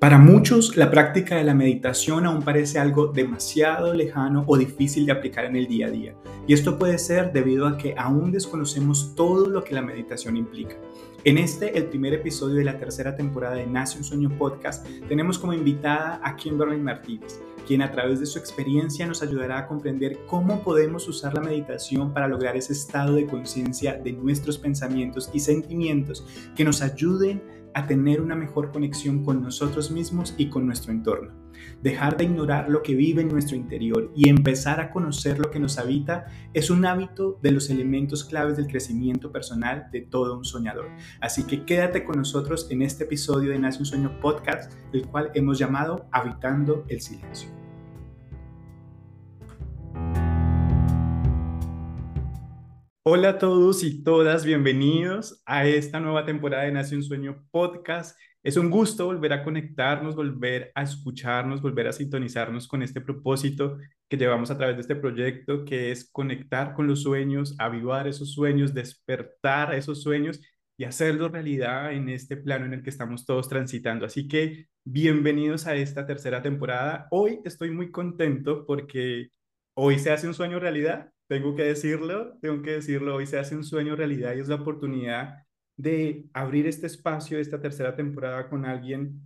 Para muchos, la práctica de la meditación aún parece algo demasiado lejano o difícil de aplicar en el día a día. Y esto puede ser debido a que aún desconocemos todo lo que la meditación implica. En este, el primer episodio de la tercera temporada de Nace un Sueño Podcast, tenemos como invitada a Kimberly Martínez, quien a través de su experiencia nos ayudará a comprender cómo podemos usar la meditación para lograr ese estado de conciencia de nuestros pensamientos y sentimientos que nos ayuden a tener una mejor conexión con nosotros mismos y con nuestro entorno. Dejar de ignorar lo que vive en nuestro interior y empezar a conocer lo que nos habita es un hábito de los elementos claves del crecimiento personal de todo un soñador. Así que quédate con nosotros en este episodio de Nace un Sueño Podcast, el cual hemos llamado Habitando el Silencio. Hola a todos y todas, bienvenidos a esta nueva temporada de Nace un Sueño Podcast. Es un gusto volver a conectarnos, volver a escucharnos, volver a sintonizarnos con este propósito que llevamos a través de este proyecto, que es conectar con los sueños, avivar esos sueños, despertar esos sueños y hacerlos realidad en este plano en el que estamos todos transitando. Así que bienvenidos a esta tercera temporada. Hoy estoy muy contento porque hoy se hace un sueño realidad tengo que decirlo, tengo que decirlo, hoy se hace un sueño realidad y es la oportunidad de abrir este espacio, esta tercera temporada con alguien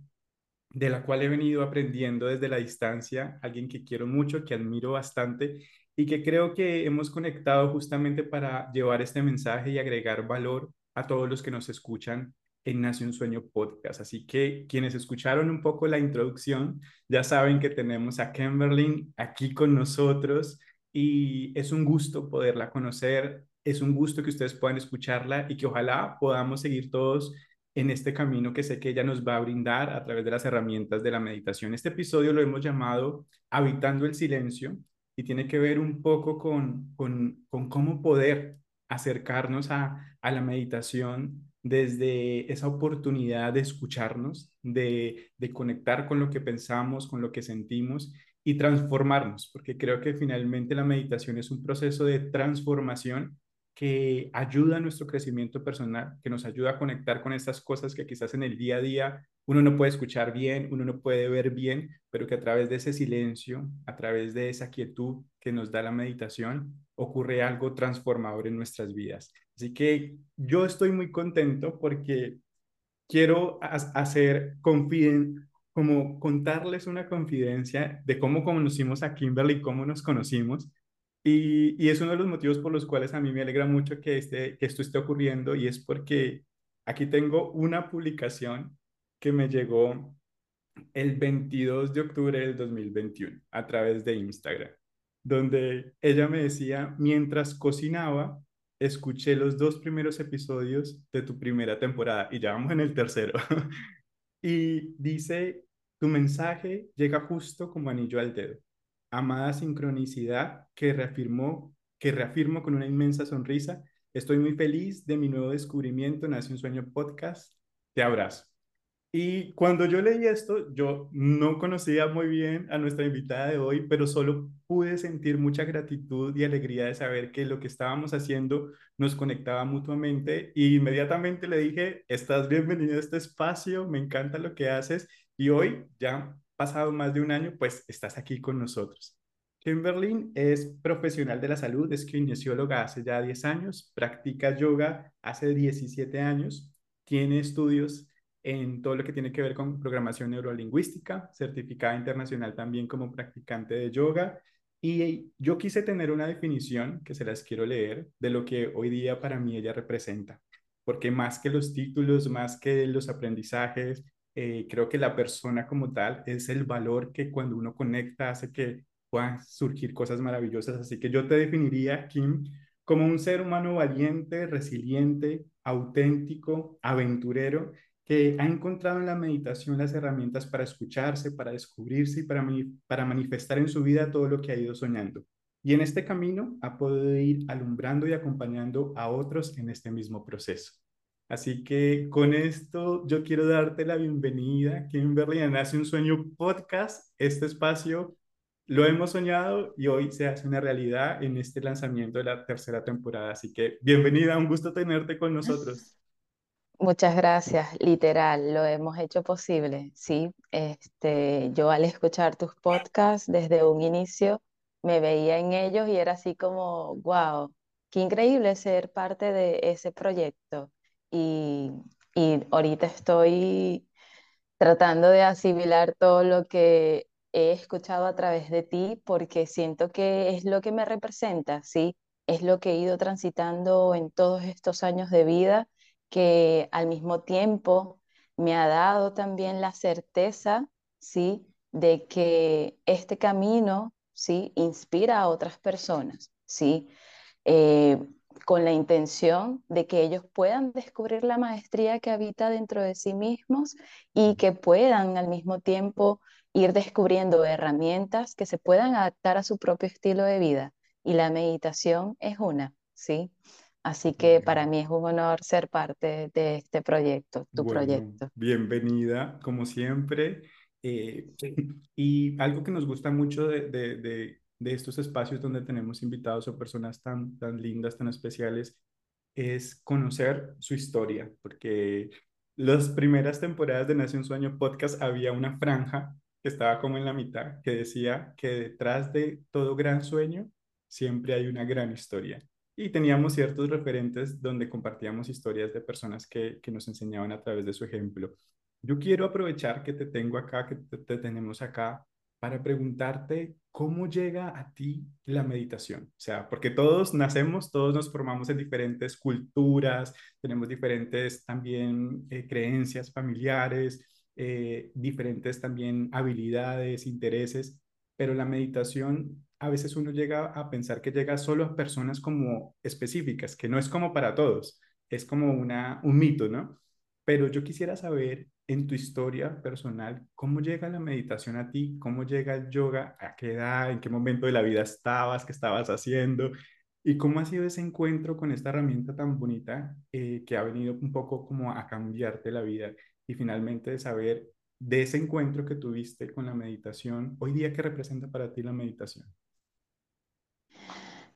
de la cual he venido aprendiendo desde la distancia, alguien que quiero mucho, que admiro bastante y que creo que hemos conectado justamente para llevar este mensaje y agregar valor a todos los que nos escuchan en Nace un Sueño Podcast. Así que quienes escucharon un poco la introducción ya saben que tenemos a Kimberly aquí con nosotros y es un gusto poderla conocer, es un gusto que ustedes puedan escucharla y que ojalá podamos seguir todos en este camino que sé que ella nos va a brindar a través de las herramientas de la meditación. Este episodio lo hemos llamado Habitando el Silencio y tiene que ver un poco con, con, con cómo poder acercarnos a, a la meditación desde esa oportunidad de escucharnos, de, de conectar con lo que pensamos, con lo que sentimos y transformarnos, porque creo que finalmente la meditación es un proceso de transformación que ayuda a nuestro crecimiento personal, que nos ayuda a conectar con estas cosas que quizás en el día a día uno no puede escuchar bien, uno no puede ver bien, pero que a través de ese silencio, a través de esa quietud que nos da la meditación, ocurre algo transformador en nuestras vidas. Así que yo estoy muy contento porque quiero hacer confiden como contarles una confidencia de cómo conocimos a Kimberly, cómo nos conocimos. Y, y, es uno de los motivos por los cuales a mí me alegra mucho que, este, que esto esté ocurriendo y es porque aquí tengo una publicación que me llegó el 22 de octubre del 2021 a través de Instagram, donde ella me decía, mientras cocinaba, escuché los dos primeros episodios de tu primera temporada y ya vamos en el tercero. y dice, tu mensaje llega justo como anillo al dedo. Amada sincronicidad que reafirmó, que reafirmo con una inmensa sonrisa. Estoy muy feliz de mi nuevo descubrimiento. Nace un sueño podcast. Te abrazo. Y cuando yo leí esto, yo no conocía muy bien a nuestra invitada de hoy, pero solo pude sentir mucha gratitud y alegría de saber que lo que estábamos haciendo nos conectaba mutuamente. Y inmediatamente le dije, estás bienvenido a este espacio, me encanta lo que haces y hoy, ya pasado más de un año, pues estás aquí con nosotros. Kimberly es profesional de la salud, es kinesióloga hace ya 10 años, practica yoga hace 17 años, tiene estudios en todo lo que tiene que ver con programación neurolingüística, certificada internacional también como practicante de yoga. Y yo quise tener una definición que se las quiero leer de lo que hoy día para mí ella representa, porque más que los títulos, más que los aprendizajes, eh, creo que la persona como tal es el valor que cuando uno conecta hace que puedan surgir cosas maravillosas. Así que yo te definiría, Kim, como un ser humano valiente, resiliente, auténtico, aventurero, que ha encontrado en la meditación las herramientas para escucharse, para descubrirse y para, para manifestar en su vida todo lo que ha ido soñando. Y en este camino ha podido ir alumbrando y acompañando a otros en este mismo proceso. Así que con esto yo quiero darte la bienvenida, Kimberly, a Nace un Sueño Podcast. Este espacio lo hemos soñado y hoy se hace una realidad en este lanzamiento de la tercera temporada. Así que bienvenida, un gusto tenerte con nosotros. Muchas gracias, literal, lo hemos hecho posible, sí. Este, yo al escuchar tus podcasts desde un inicio me veía en ellos y era así como, wow, qué increíble ser parte de ese proyecto. Y, y ahorita estoy tratando de asimilar todo lo que he escuchado a través de ti, porque siento que es lo que me representa, ¿sí? Es lo que he ido transitando en todos estos años de vida, que al mismo tiempo me ha dado también la certeza, ¿sí? De que este camino, ¿sí? Inspira a otras personas, ¿sí? Eh, con la intención de que ellos puedan descubrir la maestría que habita dentro de sí mismos y que puedan al mismo tiempo ir descubriendo herramientas que se puedan adaptar a su propio estilo de vida. Y la meditación es una, ¿sí? Así que para mí es un honor ser parte de este proyecto, tu bueno, proyecto. bienvenida, como siempre. Eh, y algo que nos gusta mucho de, de, de, de estos espacios donde tenemos invitados o personas tan, tan lindas, tan especiales, es conocer su historia, porque las primeras temporadas de Nace un Sueño podcast había una franja que estaba como en la mitad, que decía que detrás de todo gran sueño siempre hay una gran historia. Y teníamos ciertos referentes donde compartíamos historias de personas que, que nos enseñaban a través de su ejemplo. Yo quiero aprovechar que te tengo acá, que te, te tenemos acá, para preguntarte cómo llega a ti la meditación. O sea, porque todos nacemos, todos nos formamos en diferentes culturas, tenemos diferentes también eh, creencias familiares, eh, diferentes también habilidades, intereses, pero la meditación a veces uno llega a pensar que llega solo a personas como específicas, que no es como para todos, es como una, un mito, ¿no? Pero yo quisiera saber en tu historia personal, ¿cómo llega la meditación a ti? ¿Cómo llega el yoga? ¿A qué edad? ¿En qué momento de la vida estabas? ¿Qué estabas haciendo? ¿Y cómo ha sido ese encuentro con esta herramienta tan bonita eh, que ha venido un poco como a cambiarte la vida? Y finalmente de saber de ese encuentro que tuviste con la meditación, hoy día, ¿qué representa para ti la meditación?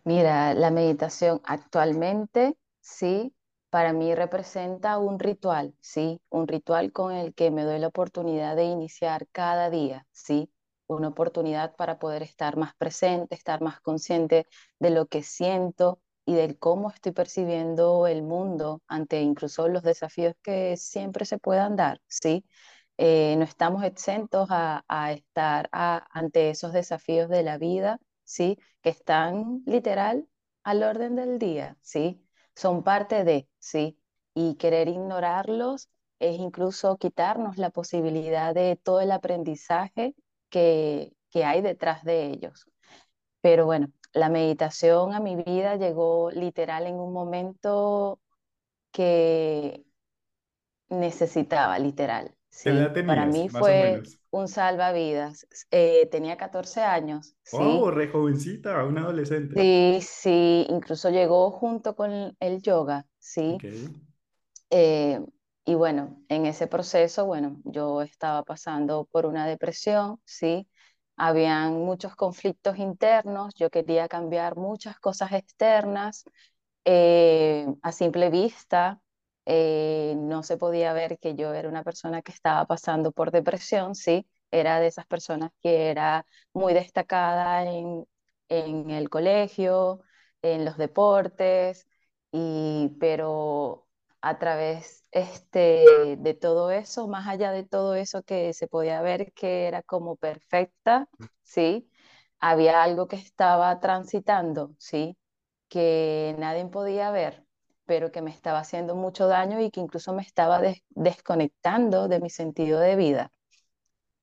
Mira, la meditación actualmente, sí, para mí representa un ritual, sí, un ritual con el que me doy la oportunidad de iniciar cada día, sí, una oportunidad para poder estar más presente, estar más consciente de lo que siento y del cómo estoy percibiendo el mundo ante incluso los desafíos que siempre se puedan dar, sí. Eh, no estamos exentos a, a estar a- ante esos desafíos de la vida ¿sí? Que están literal al orden del día, ¿sí? Son parte de, ¿sí? Y querer ignorarlos es incluso quitarnos la posibilidad de todo el aprendizaje que, que hay detrás de ellos. Pero bueno, la meditación a mi vida llegó literal en un momento que necesitaba, literal, ¿Qué edad ¿sí? Para mí fue un salvavidas. Eh, tenía 14 años, Oh, ¿sí? re jovencita, una adolescente. Sí, sí, incluso llegó junto con el yoga, sí. Eh, y bueno, en ese proceso, bueno, yo estaba pasando por una depresión, sí. Habían muchos conflictos internos, yo quería cambiar muchas cosas externas. eh, a simple vista, eh, no se podía ver que yo era una persona que estaba pasando por depresión, sí. Era de esas personas que era muy destacada en, en el colegio, en los deportes, y, pero a través este, de todo eso, más allá de todo eso que se podía ver que era como perfecta, ¿sí? Había algo que estaba transitando, ¿sí? Que nadie podía ver, pero que me estaba haciendo mucho daño y que incluso me estaba des- desconectando de mi sentido de vida.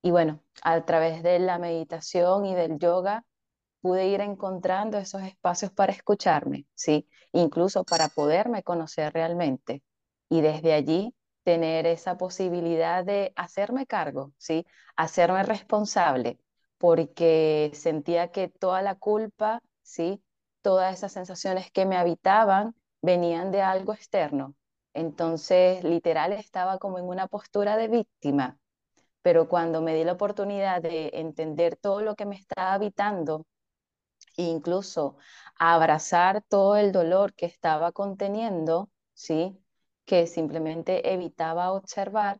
Y bueno, a través de la meditación y del yoga pude ir encontrando esos espacios para escucharme, ¿sí? Incluso para poderme conocer realmente. Y desde allí tener esa posibilidad de hacerme cargo, ¿sí? Hacerme responsable, porque sentía que toda la culpa, ¿sí? Todas esas sensaciones que me habitaban venían de algo externo. Entonces, literal, estaba como en una postura de víctima pero cuando me di la oportunidad de entender todo lo que me estaba habitando, incluso abrazar todo el dolor que estaba conteniendo, ¿sí? que simplemente evitaba observar,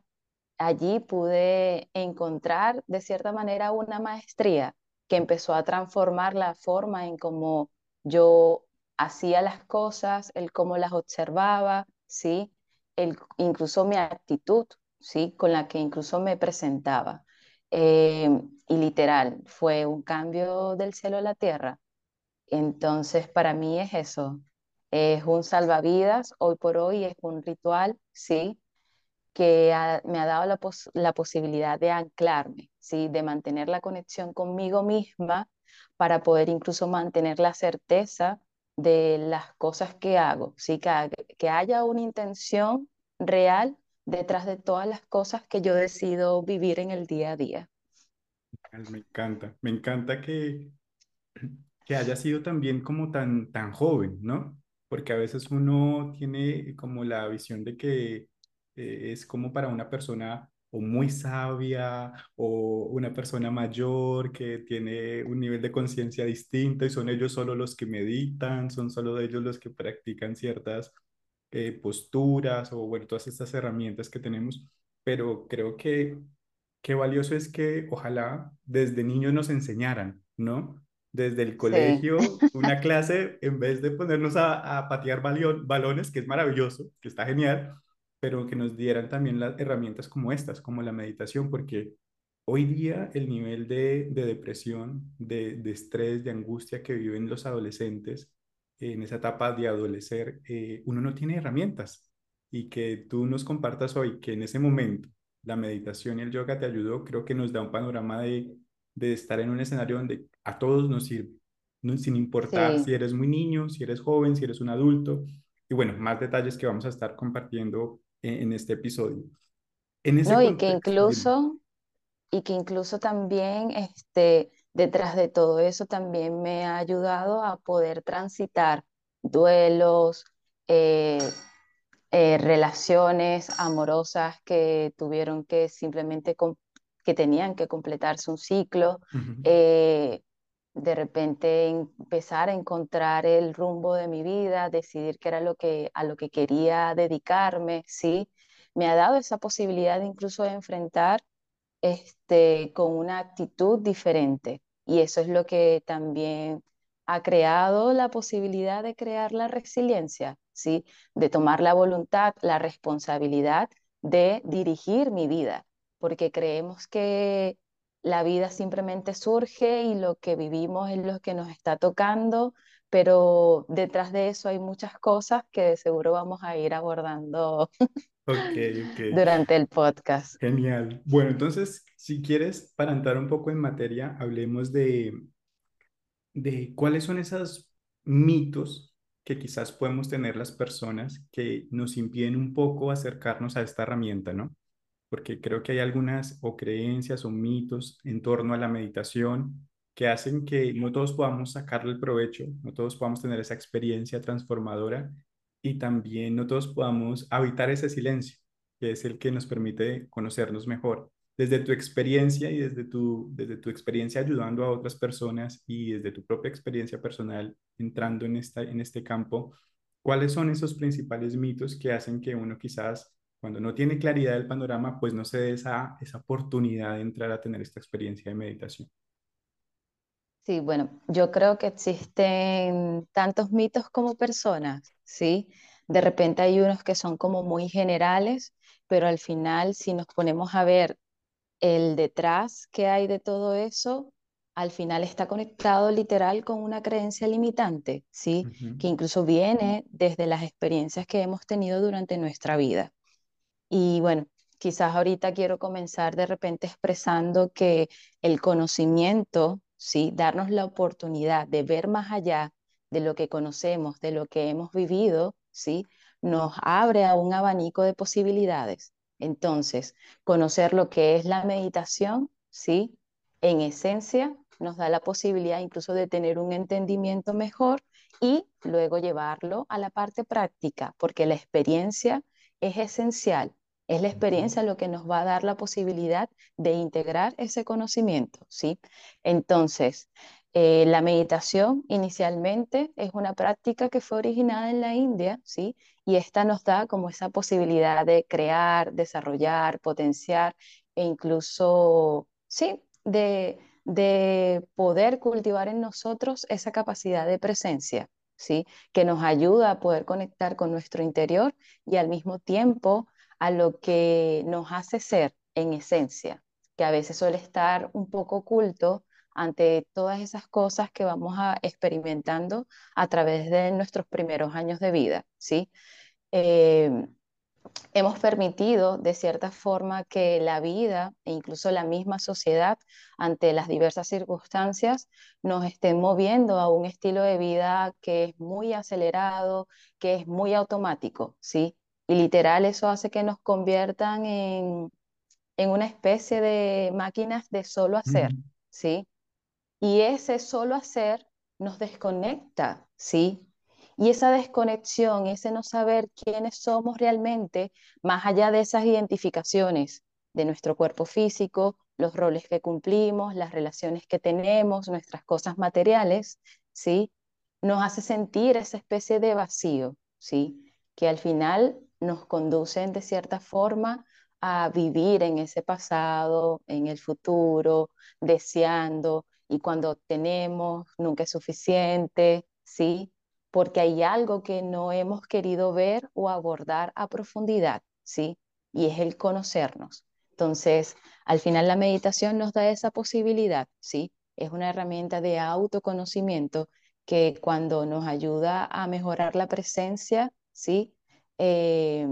allí pude encontrar de cierta manera una maestría que empezó a transformar la forma en cómo yo hacía las cosas, el cómo las observaba, ¿sí? El, incluso mi actitud, ¿sí? Con la que incluso me presentaba. Eh, y literal, fue un cambio del cielo a la tierra. Entonces, para mí es eso, es un salvavidas, hoy por hoy es un ritual, ¿sí? Que me ha dado la, la posibilidad de anclarme, ¿sí? De mantener la conexión conmigo misma para poder incluso mantener la certeza de las cosas que hago, ¿sí? que, que haya una intención real detrás de todas las cosas que yo decido vivir en el día a día. Me encanta, me encanta que, que haya sido también como tan, tan joven, ¿no? Porque a veces uno tiene como la visión de que eh, es como para una persona o muy sabia o una persona mayor que tiene un nivel de conciencia distinto y son ellos solo los que meditan, son solo ellos los que practican ciertas eh, posturas o bueno, todas estas herramientas que tenemos, pero creo que qué valioso es que ojalá desde niños nos enseñaran, ¿no? Desde el colegio, una clase, en vez de ponernos a, a patear balones, que es maravilloso, que está genial, pero que nos dieran también las herramientas como estas, como la meditación, porque hoy día el nivel de, depresión, de, de, estrés, de angustia que viven los adolescentes en esa etapa de adolecer, eh, uno no tiene herramientas. Y que tú nos compartas hoy que en ese momento la meditación y el yoga te ayudó, creo que nos da un panorama de, de estar en un escenario donde a todos nos sirve, no, sin importar si eres muy niño, si eres joven, si eres un adulto. Y bueno, más detalles que vamos a estar compartiendo en, este episodio. En ese no, y que incluso, y que incluso también este, detrás de todo eso también me ha ayudado a poder transitar duelos, eh, eh, relaciones amorosas que tuvieron que simplemente, que tenían que completarse un ciclo, eh, de repente empezar a encontrar el rumbo de mi vida, decidir qué era lo que, a lo que quería dedicarme, ¿sí? Me ha dado esa posibilidad incluso de enfrentar este, con una actitud diferente. Y eso es lo que también ha creado la posibilidad de crear la resiliencia, ¿sí? De tomar la voluntad, la responsabilidad de dirigir mi vida, porque creemos que la vida simplemente surge y lo que vivimos es lo que nos está tocando, pero detrás de eso hay muchas cosas que de seguro vamos a ir abordando durante el podcast. Genial. Bueno, entonces, si quieres, para entrar un poco en materia, hablemos de, de cuáles son esos mitos que quizás podemos tener las personas que nos impiden un poco acercarnos a esta herramienta, ¿no? Porque creo que hay algunas o creencias o mitos en torno a la meditación que hacen que no todos podamos sacarle el provecho, no todos podamos tener esa experiencia transformadora y también no todos podamos habitar ese silencio, que es el que nos permite conocernos mejor. Desde tu experiencia y desde tu, desde tu experiencia ayudando a otras personas y desde tu propia experiencia personal entrando en, esta, en este campo, ¿cuáles son esos principales mitos que hacen que uno quizás cuando no tiene claridad del panorama, pues no se dé esa, esa oportunidad de entrar a tener esta experiencia de meditación. Sí, bueno, yo creo que existen tantos mitos como personas, ¿sí? De repente hay unos que son como muy generales, pero al final si nos ponemos a ver el detrás que hay de todo eso, al final está conectado literal con una creencia limitante, ¿sí? Que incluso viene desde las experiencias que hemos tenido durante nuestra vida. Y bueno, quizás ahorita quiero comenzar de repente expresando que el conocimiento, ¿sí? darnos la oportunidad de ver más allá de lo que conocemos, de lo que hemos vivido, ¿sí? nos abre a un abanico de posibilidades. Entonces, conocer lo que es la meditación, ¿sí? en esencia, nos da la posibilidad incluso de tener un entendimiento mejor y luego llevarlo a la parte práctica, porque la experiencia es esencial. Es la experiencia lo que nos va a dar la posibilidad de integrar ese conocimiento, ¿sí? Entonces, Eh, la meditación inicialmente es una práctica que fue originada en la India, ¿sí? Y esta nos da como esa posibilidad de crear, desarrollar, potenciar e incluso, sí, de, de poder cultivar en nosotros esa capacidad de presencia, ¿sí? Que nos ayuda a poder conectar con nuestro interior y al mismo tiempo a lo que nos hace ser en esencia, que a veces suele estar un poco oculto ante todas esas cosas que vamos a experimentando a través de nuestros primeros años de vida, ¿sí? Eh, hemos permitido de cierta forma que la vida e incluso la misma sociedad ante las diversas circunstancias nos estén moviendo a un estilo de vida que es muy acelerado, que es muy automático, ¿sí? Y literal eso hace que nos conviertan en, en una especie de máquinas de solo hacer, ¿sí? Y ese solo hacer nos desconecta, ¿sí? Y esa desconexión, ese no saber quiénes somos realmente, más allá de esas identificaciones de nuestro cuerpo físico, los roles que cumplimos, las relaciones que tenemos, nuestras cosas materiales, ¿sí? Nos hace sentir esa especie de vacío, ¿sí? Que al final nos conducen de cierta forma a vivir en ese pasado, en el futuro, deseando, y cuando tenemos nunca es suficiente, ¿sí? Porque hay algo que no hemos querido ver o abordar a profundidad, ¿sí? Y es el conocernos. Entonces, al final la meditación nos da esa posibilidad, ¿sí? Es una herramienta de autoconocimiento que cuando nos ayuda a mejorar la presencia, ¿sí? Eh,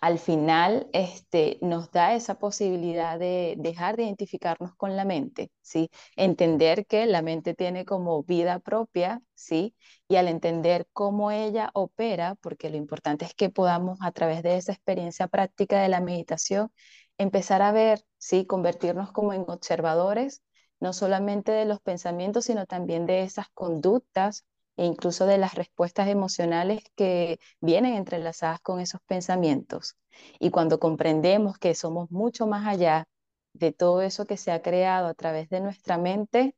al final este, nos da esa posibilidad de dejar de identificarnos con la mente, ¿sí? Entender que la mente tiene como vida propia, ¿sí? Y al entender cómo ella opera, porque lo importante es que podamos a través de esa experiencia práctica de la meditación empezar a ver, ¿sí? Convertirnos como en observadores, no solamente de los pensamientos, sino también de esas conductas e incluso de las respuestas emocionales que vienen entrelazadas con esos pensamientos. Y cuando comprendemos que somos mucho más allá de todo eso que se ha creado a través de nuestra mente,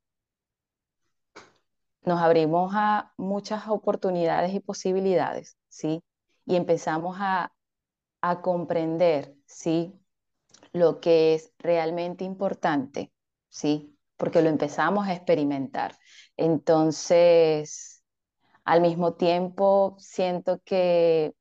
nos abrimos a muchas oportunidades y posibilidades, ¿sí? Y empezamos a, a comprender, ¿sí? Lo que es realmente importante, ¿sí? Porque lo empezamos a experimentar. Entonces, al mismo tiempo, siento que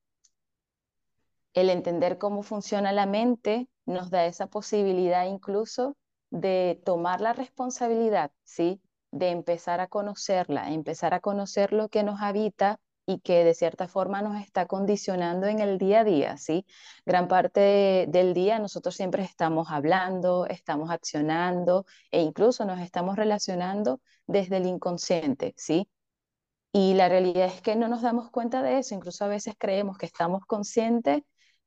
el entender cómo funciona la mente nos da esa posibilidad incluso de tomar la responsabilidad, ¿sí? De empezar a conocerla, empezar a conocer lo que nos habita y que de cierta forma nos está condicionando en el día a día, ¿sí? Gran parte del día nosotros siempre estamos hablando, estamos accionando e incluso nos estamos relacionando desde el inconsciente, ¿sí? Y la realidad es que no nos damos cuenta de eso, incluso a veces creemos que estamos conscientes,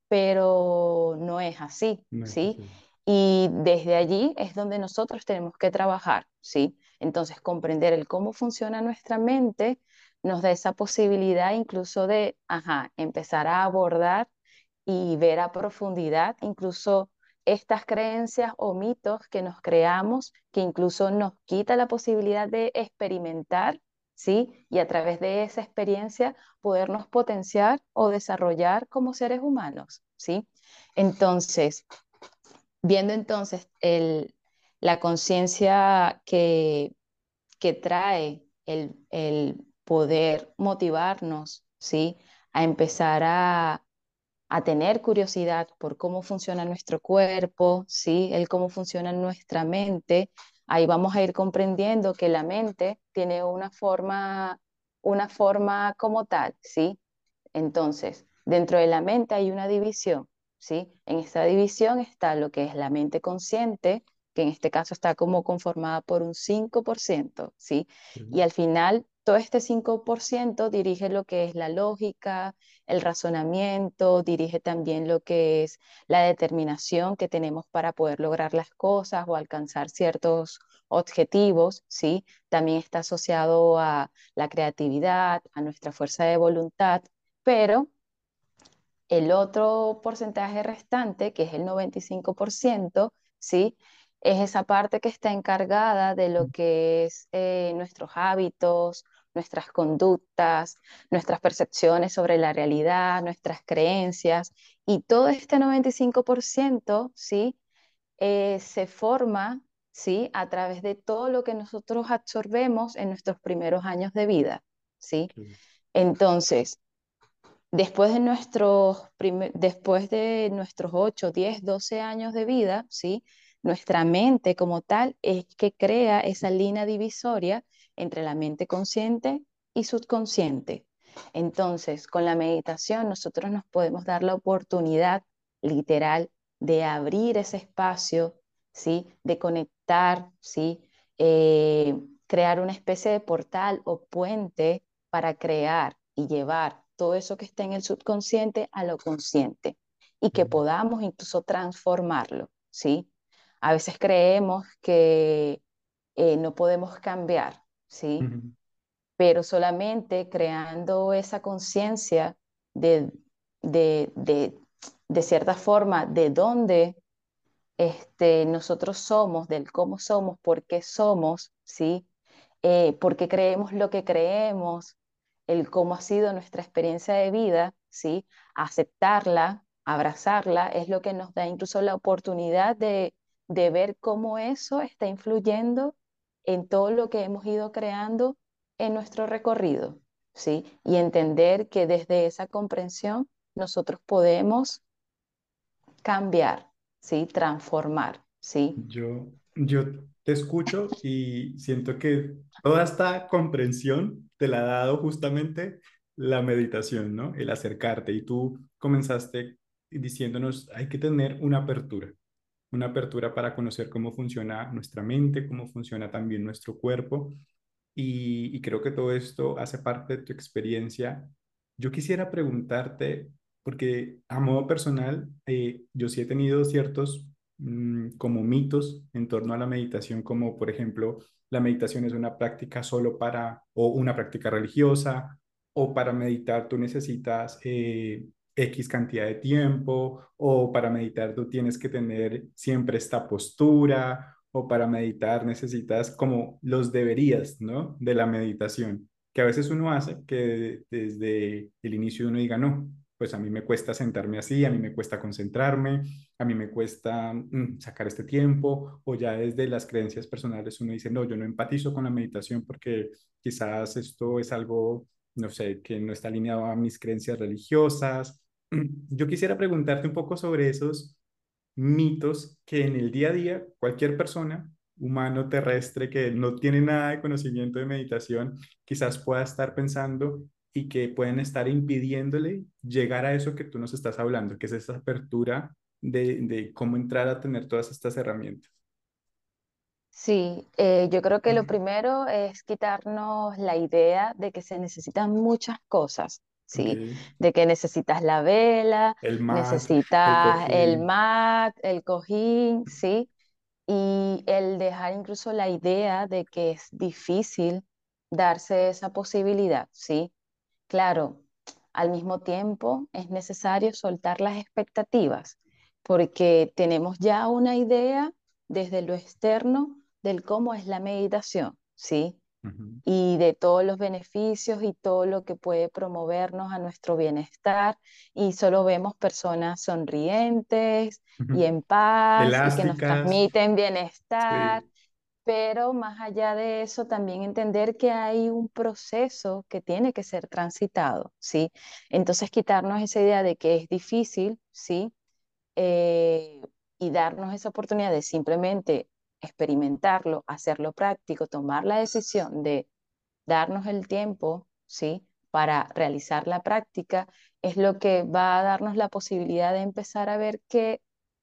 pero no es así, ¿sí? Y desde allí es donde nosotros tenemos que trabajar, ¿sí? Entonces, comprender el cómo funciona nuestra mente nos da esa posibilidad incluso de, ajá, empezar a abordar y ver a profundidad incluso estas creencias o mitos que nos creamos, que incluso nos quita la posibilidad de experimentar ¿sí? Y a través de esa experiencia podernos potenciar o desarrollar como seres humanos, ¿sí? Entonces, viendo entonces el, la conciencia que, que trae el, el poder motivarnos, ¿sí? A empezar a, a tener curiosidad por cómo funciona nuestro cuerpo, ¿sí? El cómo funciona nuestra mente, ahí vamos a ir comprendiendo que la mente tiene una forma, una forma como tal, ¿sí? Entonces, dentro de la mente hay una división, ¿sí? En esta división está lo que es la mente consciente, que en este caso está como conformada por un 5%, ¿sí? Y al final todo este 5% dirige lo que es la lógica, el razonamiento, dirige también lo que es la determinación que tenemos para poder lograr las cosas o alcanzar ciertos objetivos, ¿sí? También está asociado a la creatividad, a nuestra fuerza de voluntad, pero el otro porcentaje restante, que es el 95%, ¿sí? Es esa parte que está encargada de lo que es eh, nuestros hábitos, nuestras conductas, nuestras percepciones sobre la realidad, nuestras creencias, y todo este 95%, ¿sí? Eh, se forma, ¿sí? A través de todo lo que nosotros absorbemos en nuestros primeros años de vida, ¿sí? Entonces, después de nuestros, después de nuestros 8, 10, 12 años de vida, ¿sí? Nuestra mente como tal es que crea esa línea divisoria entre la mente consciente y subconsciente. Entonces, con la meditación nosotros nos podemos dar la oportunidad literal de abrir ese espacio, ¿sí? De conectar, ¿sí? Eh, crear una especie de portal o puente para crear y llevar todo eso que está en el subconsciente a lo consciente y que podamos incluso transformarlo, ¿sí? A veces creemos que eh, no podemos cambiar, ¿sí? Pero solamente creando esa conciencia de, de, de, de, cierta forma, de dónde este, nosotros somos, del cómo somos, por qué somos, ¿sí? Eh, por qué creemos lo que creemos, el cómo ha sido nuestra experiencia de vida, ¿sí? Aceptarla, abrazarla, es lo que nos da incluso la oportunidad de, de ver cómo eso está influyendo en todo lo que hemos ido creando en nuestro recorrido, ¿sí? Y entender que desde esa comprensión nosotros podemos cambiar, ¿sí? Transformar, ¿sí? Yo, yo te escucho y siento que toda esta comprensión te la ha dado justamente la meditación, ¿no? El acercarte. Y tú comenzaste diciéndonos, hay que tener una apertura, una apertura para conocer cómo funciona nuestra mente, cómo funciona también nuestro cuerpo. Y, creo que todo esto hace parte de tu experiencia. Yo quisiera preguntarte, porque a modo personal, eh, yo sí he tenido ciertos mm, como mitos en torno a la meditación, como por ejemplo, la meditación es una práctica solo para, o una práctica religiosa, o para meditar tú necesitas eh, X cantidad de tiempo, o para meditar tú tienes que tener siempre esta postura, o para meditar necesitas como los deberías, ¿no? De la meditación, que a veces uno hace que desde el inicio uno diga, no, pues a mí me cuesta sentarme así, a mí me cuesta concentrarme, a mí me cuesta mm, sacar este tiempo, o ya desde las creencias personales uno dice, no, yo no empatizo con la meditación porque quizás esto es algo, no sé, que no está alineado a mis creencias religiosas. Yo quisiera preguntarte un poco sobre esos mitos que en el día a día cualquier persona, humano, terrestre, que no tiene nada de conocimiento de meditación, quizás pueda estar pensando y que pueden estar impidiéndole llegar a eso que tú nos estás hablando, que es esa apertura de, cómo entrar a tener todas estas herramientas. Sí, eh, yo creo que lo primero es quitarnos la idea de que se necesitan muchas cosas, ¿sí? De que necesitas la vela, el necesitas el, mat, el cojín, ¿sí? Y el dejar incluso la idea de que es difícil darse esa posibilidad, ¿sí? Claro, al mismo tiempo es necesario soltar las expectativas, porque tenemos ya una idea desde lo externo del cómo es la meditación, ¿sí? Y de todos los beneficios y todo lo que puede promovernos a nuestro bienestar. Y solo vemos personas sonrientes y en paz y que nos transmiten bienestar pero más allá de eso, también entender que hay un proceso que tiene que ser transitado, ¿sí? Entonces, quitarnos esa idea de que es difícil, ¿sí? Eh, y darnos esa oportunidad de simplemente experimentarlo, hacerlo práctico, tomar la decisión de darnos el tiempo, ¿sí? Para realizar la práctica, es lo que va a darnos la posibilidad de empezar a ver que,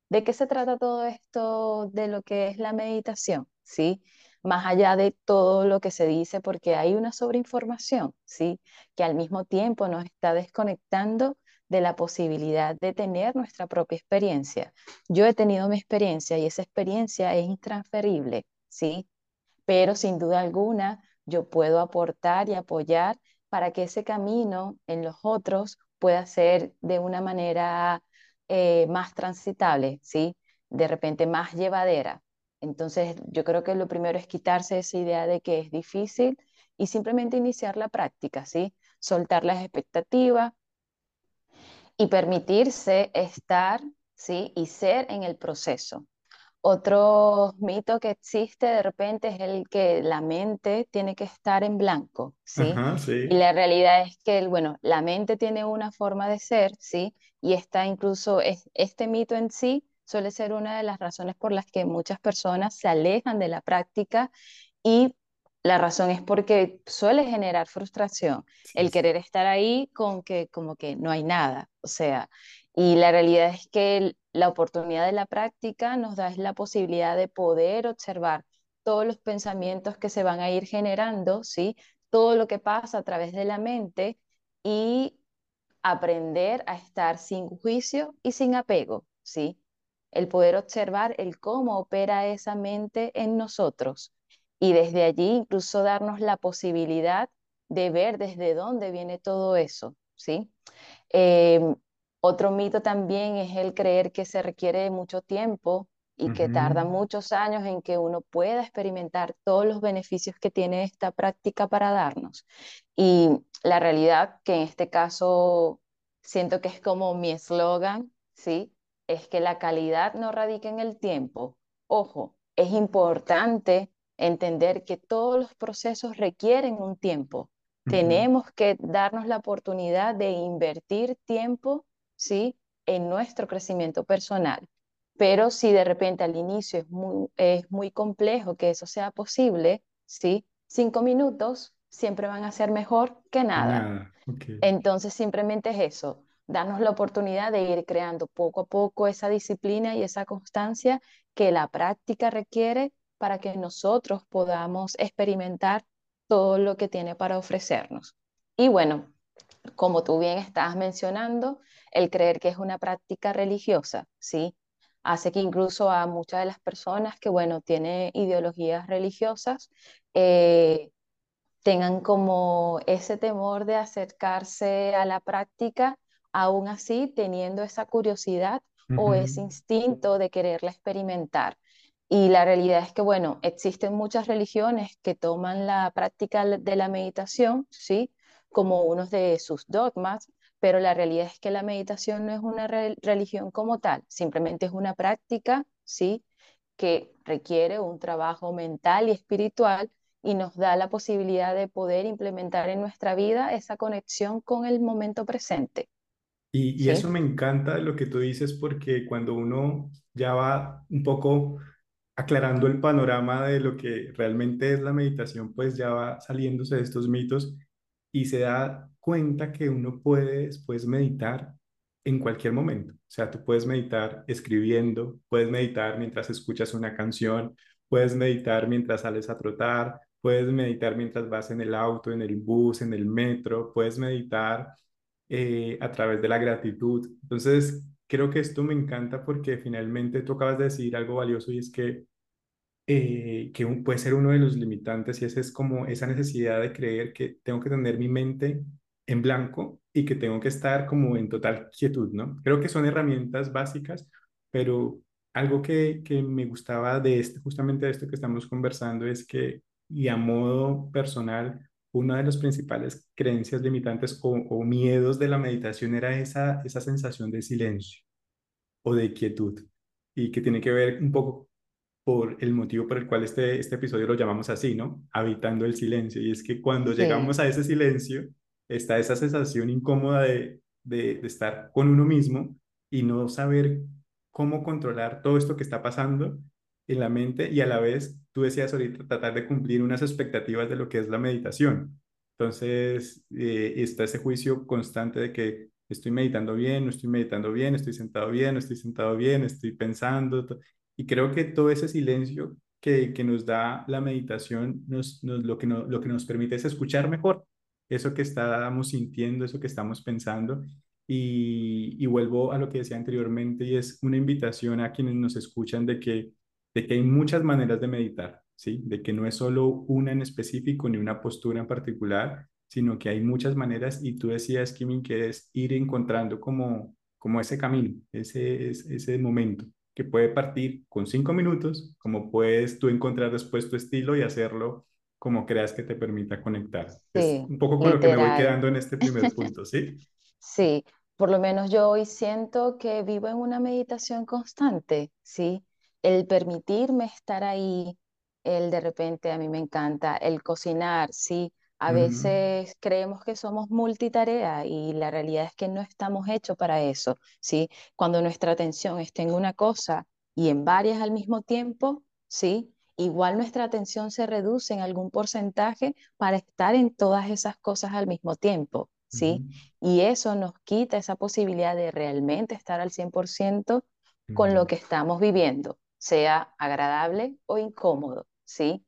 de qué se trata todo esto de lo que es la meditación, ¿sí? Más allá de todo lo que se dice, porque hay una sobreinformación, ¿sí? Que al mismo tiempo nos está desconectando de la posibilidad de tener nuestra propia experiencia. Yo he tenido mi experiencia y esa experiencia es intransferible, ¿sí? Pero sin duda alguna yo puedo aportar y apoyar para que ese camino en los otros pueda ser de una manera eh, más transitable, ¿sí? De repente más llevadera, Entonces, yo creo que lo primero es quitarse esa idea de que es difícil y simplemente iniciar la práctica, ¿sí? Soltar las expectativas y permitirse estar, ¿sí? Y ser en el proceso. Otro mito que existe de repente es el que la mente tiene que estar en blanco, ¿sí? Ajá, Y la realidad es que, bueno, la mente tiene una forma de ser, ¿sí? Y está incluso, es, este mito en sí suele ser una de las razones por las que muchas personas se alejan de la práctica y la razón es porque suele generar frustración el querer estar ahí con que como que no hay nada, o sea, y la realidad es que la oportunidad de la práctica nos da es la posibilidad de poder observar todos los pensamientos que se van a ir generando, ¿sí? Todo lo que pasa a través de la mente y aprender a estar sin juicio y sin apego, ¿sí? El poder observar el cómo opera esa mente en nosotros y desde allí incluso darnos la posibilidad de ver desde dónde viene todo eso, ¿sí? Eh, otro mito también es el creer que se requiere mucho tiempo y que tarda muchos años en que uno pueda experimentar todos los beneficios que tiene esta práctica para darnos. Y la realidad, que en este caso siento que es como mi eslogan, ¿sí? Es que la calidad no radica en el tiempo. Ojo, es importante entender que todos los procesos requieren un tiempo tenemos que darnos la oportunidad de invertir tiempo, ¿sí? En nuestro crecimiento personal. Pero si de repente al inicio es muy, es muy complejo que eso sea posible, ¿sí? Cinco minutos siempre van a ser mejor que nada. Entonces simplemente es eso, darnos la oportunidad de ir creando poco a poco esa disciplina y esa constancia que la práctica requiere para que nosotros podamos experimentar todo lo que tiene para ofrecernos. Y bueno, como tú bien estabas mencionando, el creer que es una práctica religiosa, ¿sí? Hace que incluso a muchas de las personas que, bueno, tienen ideologías religiosas, eh, tengan como ese temor de acercarse a la práctica, aún así teniendo esa curiosidad o ese instinto de quererla experimentar. Y la realidad es que, bueno, existen muchas religiones que toman la práctica de la meditación, ¿sí? Como uno de sus dogmas, pero la realidad es que la meditación no es una re- religión como tal, simplemente es una práctica, ¿sí? Que requiere un trabajo mental y espiritual y nos da la posibilidad de poder implementar en nuestra vida esa conexión con el momento presente, Y, y eso me encanta lo que tú dices porque cuando uno ya va un poco aclarando el panorama de lo que realmente es la meditación, pues ya va saliéndose de estos mitos y se da cuenta que uno puede después meditar en cualquier momento. O sea, tú puedes meditar escribiendo, puedes meditar mientras escuchas una canción, puedes meditar mientras sales a trotar, puedes meditar mientras vas en el auto, en el bus, en el metro, puedes meditar eh, a través de la gratitud. Entonces, creo que esto me encanta porque finalmente tú acabas de decir algo valioso y es que eh, que puede ser uno de los limitantes y ese es como esa necesidad de creer que tengo que tener mi mente en blanco y que tengo que estar como en total quietud, ¿no? Creo que son herramientas básicas, pero algo que, que me gustaba de este, justamente de esto que estamos conversando es que, y a modo personal, una de las principales creencias limitantes o, o miedos de la meditación era esa, esa sensación de silencio o de quietud y que tiene que ver un poco por el motivo por el cual este, este episodio lo llamamos así, ¿no? Habitando el silencio. Y es que cuando Sí, llegamos a ese silencio, está esa sensación incómoda de, de, de estar con uno mismo y no saber cómo controlar todo esto que está pasando en la mente y a la vez, tú decías ahorita, tratar de cumplir unas expectativas de lo que es la meditación. Entonces, eh, está ese juicio constante de que estoy meditando bien, no estoy meditando bien, estoy sentado bien, no estoy sentado bien, estoy pensando. Y creo que todo ese silencio que, que nos da la meditación, nos, nos- lo, que no- lo que nos permite es escuchar mejor eso que estamos sintiendo, eso que estamos pensando. Y, y vuelvo a lo que decía anteriormente, y es una invitación a quienes nos escuchan de que, de que hay muchas maneras de meditar, ¿sí? De que no es solo una en específico ni una postura en particular, sino que hay muchas maneras. Y tú decías, Kimin, que es ir encontrando como, como ese camino, ese, ese, ese momento. que puede partir con cinco minutos, como puedes tú encontrar después tu estilo y hacerlo como creas que te permita conectar. Es Sí, un poco con lo que me voy literal. quedando en este primer punto, ¿sí? Sí, por lo menos yo hoy siento que vivo en una meditación constante, ¿sí? El permitirme estar ahí, el de repente a mí me encanta, el cocinar, ¿sí? A Ujú, veces creemos que somos multitarea y la realidad es que no estamos hechos para eso, ¿sí? Cuando nuestra atención está en una cosa y en varias al mismo tiempo, ¿sí? Igual nuestra atención se reduce en algún porcentaje para estar en todas esas cosas al mismo tiempo, ¿sí? Y eso nos quita esa posibilidad de realmente estar al 100% con lo ujú, que estamos viviendo, sea agradable o incómodo, ¿sí?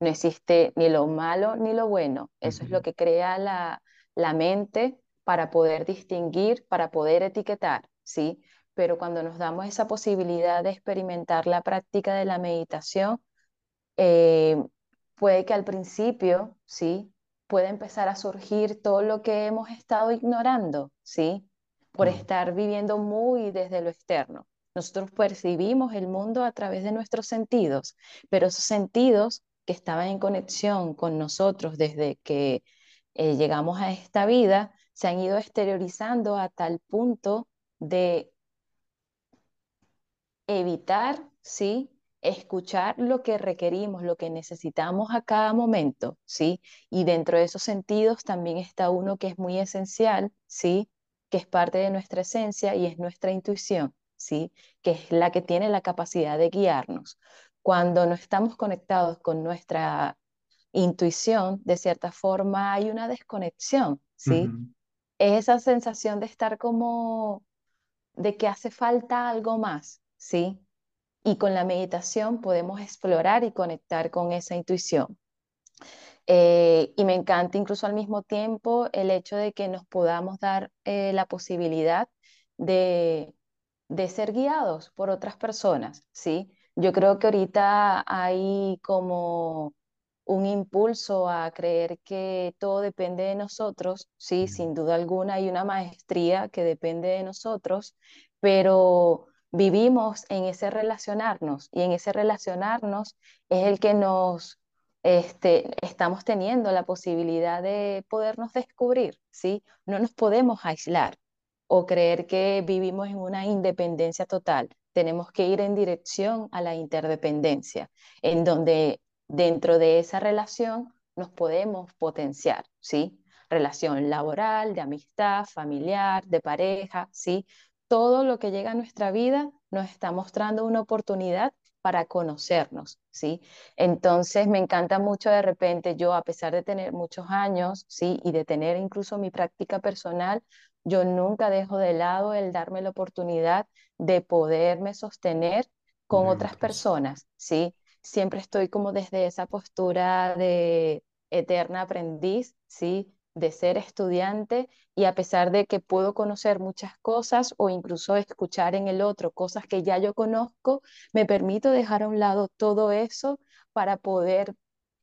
No existe ni lo malo ni lo bueno. Eso es lo que crea la, la mente para poder distinguir, para poder etiquetar, ¿sí? Pero cuando nos damos esa posibilidad de experimentar la práctica de la meditación, eh, puede que al principio, ¿sí? Puede empezar a surgir todo lo que hemos estado ignorando, ¿sí? Por mm, estar viviendo muy desde lo externo. Nosotros percibimos el mundo a través de nuestros sentidos, pero esos sentidos que estaban en conexión con nosotros desde que eh, llegamos a esta vida, se han ido exteriorizando a tal punto de evitar, ¿sí? Escuchar lo que requerimos, lo que necesitamos a cada momento, ¿sí? Y dentro de esos sentidos también está uno que es muy esencial, ¿sí? Que es parte de nuestra esencia y es nuestra intuición, ¿sí? Que es la que tiene la capacidad de guiarnos. Cuando no estamos conectados con nuestra intuición, de cierta forma hay una desconexión, ¿sí? Es esa sensación de estar como de que hace falta algo más, ¿sí? Y con la meditación podemos explorar y conectar con esa intuición. Eh, y me encanta incluso al mismo tiempo el hecho de que nos podamos dar eh, la posibilidad de, de ser guiados por otras personas, ¿sí? Yo creo que ahorita hay como un impulso a creer que todo depende de nosotros, sí, sin duda alguna hay una maestría que depende de nosotros, pero vivimos en ese relacionarnos y en ese relacionarnos es el que nos este, estamos teniendo la posibilidad de podernos descubrir, ¿sí? No nos podemos aislar o creer que vivimos en una independencia total. Tenemos que ir en dirección a la interdependencia, en donde dentro de esa relación nos podemos potenciar, ¿sí? Relación laboral, de amistad, familiar, de pareja, ¿sí? Todo lo que llega a nuestra vida nos está mostrando una oportunidad para conocernos, ¿sí? Entonces me encanta mucho de repente yo, a pesar de tener muchos años, ¿sí? Y de tener incluso mi práctica personal, yo nunca dejo de lado el darme la oportunidad de poderme sostener con otras personas, ¿sí? Siempre estoy como desde esa postura de eterna aprendiz, ¿sí? De ser estudiante y a pesar de que puedo conocer muchas cosas o incluso escuchar en el otro cosas que ya yo conozco, me permito dejar a un lado todo eso para poder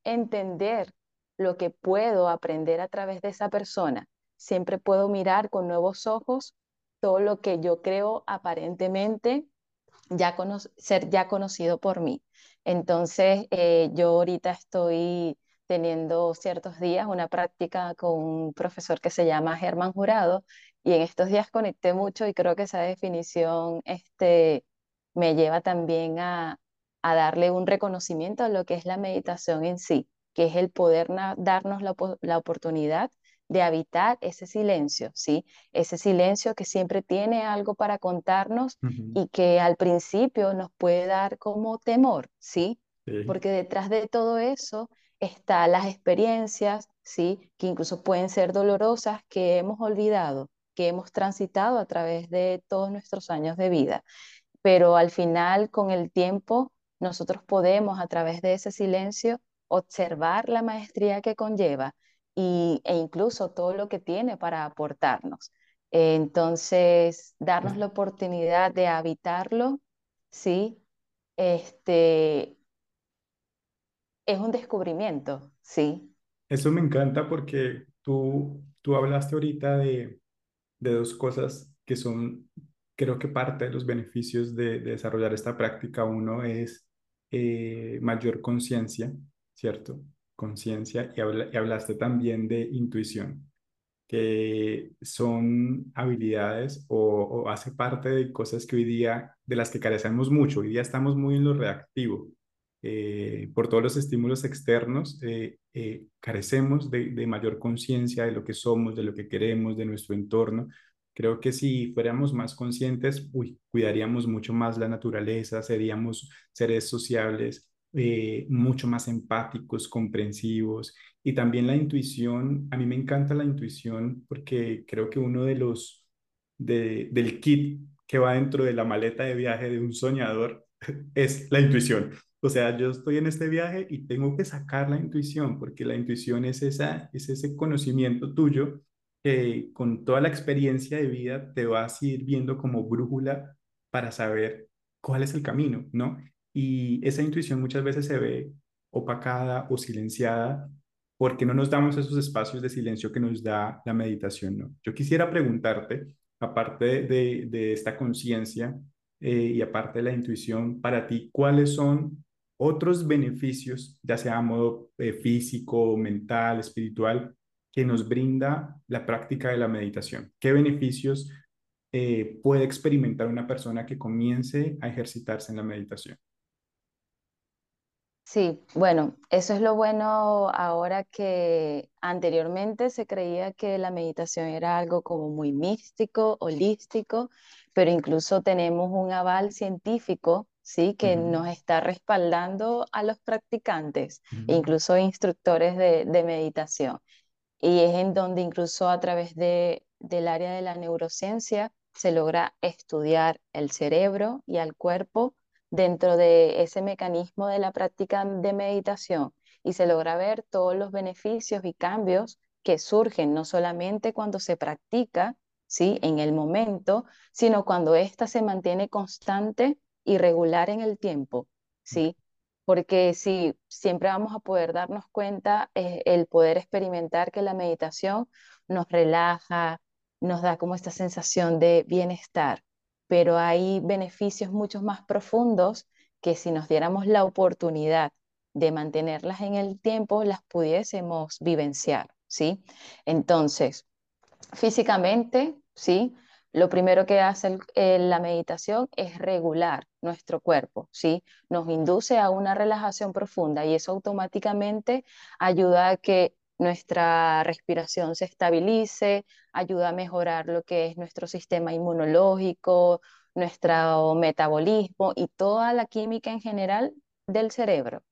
entender lo que puedo aprender a través de esa persona. Siempre puedo mirar con nuevos ojos todo lo que yo creo aparentemente ya ser ya conocido por mí. Entonces, eh, yo ahorita estoy teniendo ciertos días una práctica con un profesor que se llama Germán Jurado y en estos días conecté mucho y creo que esa definición este, me lleva también a, a darle un reconocimiento a lo que es la meditación en sí, que es el poder darnos la, la oportunidad de habitar ese silencio, ¿sí? Ese silencio que siempre tiene algo para contarnos y que al principio nos puede dar como temor, ¿sí? Sí, Porque detrás de todo eso están las experiencias, ¿sí? Que incluso pueden ser dolorosas que hemos olvidado, que hemos transitado a través de todos nuestros años de vida. Pero al final, con el tiempo, nosotros podemos a través de ese silencio observar la maestría que conlleva y, e incluso todo lo que tiene para aportarnos. Entonces, darnos la oportunidad de habitarlo, sí, este, es un descubrimiento, sí, eso me encanta porque tú, tú hablaste ahorita de, de dos cosas que son creo que parte de los beneficios de, desarrollar esta práctica, uno es eh, mayor conciencia, ¿cierto? Conciencia y, y hablaste también de intuición que son habilidades o, hace parte de cosas que hoy día, de las que carecemos mucho. Hoy día estamos muy en lo reactivo. Eh, por todos los estímulos externos, eh, eh, carecemos de, de mayor conciencia de lo que somos, de lo que queremos, de nuestro entorno. Creo que si fuéramos más conscientes, cuidaríamos mucho más la naturaleza, seríamos seres sociables, eh, mucho más empáticos, comprensivos y también la intuición. A mí me encanta la intuición porque creo que uno de los de, del kit que va dentro de la maleta de viaje de un soñador es la intuición. O sea, yo estoy en este viaje y tengo que sacar la intuición porque la intuición es, esa, es ese conocimiento tuyo que con toda la experiencia de vida te vas a ir viendo como brújula para saber cuál es el camino, ¿no? Y esa intuición muchas veces se ve opacada o silenciada porque no nos damos esos espacios de silencio que nos da la meditación. ¿no? Yo quisiera preguntarte, aparte de, esta conciencia eh, y aparte de la intuición, para ti, ¿cuáles son otros beneficios, ya sea a modo eh, físico, mental, espiritual, que nos brinda la práctica de la meditación? ¿Qué beneficios eh, puede experimentar una persona que comience a ejercitarse en la meditación? Sí, bueno, eso es lo bueno ahora que anteriormente se creía que la meditación era algo como muy místico, holístico, pero incluso tenemos un aval científico, sí, que nos está respaldando a los practicantes, e incluso instructores de, de, meditación. Y es en donde incluso a través de, del área de la neurociencia se logra estudiar el cerebro y al cuerpo dentro de ese mecanismo de la práctica de meditación y se logra ver todos los beneficios y cambios que surgen no solamente cuando se practica, ¿sí? en el momento, sino cuando ésta se mantiene constante y regular en el tiempo, ¿sí? Porque si siempre vamos a poder darnos cuenta, eh, el poder experimentar que la meditación nos relaja, nos da como esta sensación de bienestar, pero hay beneficios mucho más profundos que si nos diéramos la oportunidad de mantenerlas en el tiempo, las pudiésemos vivenciar, ¿sí? Entonces, físicamente, ¿sí? Lo primero que hace la meditación es regular nuestro cuerpo, ¿sí? Nos induce a una relajación profunda y eso automáticamente ayuda a que nuestra respiración se estabilice, ayuda a mejorar lo que es nuestro sistema inmunológico, nuestro metabolismo y toda la química en general del cerebro.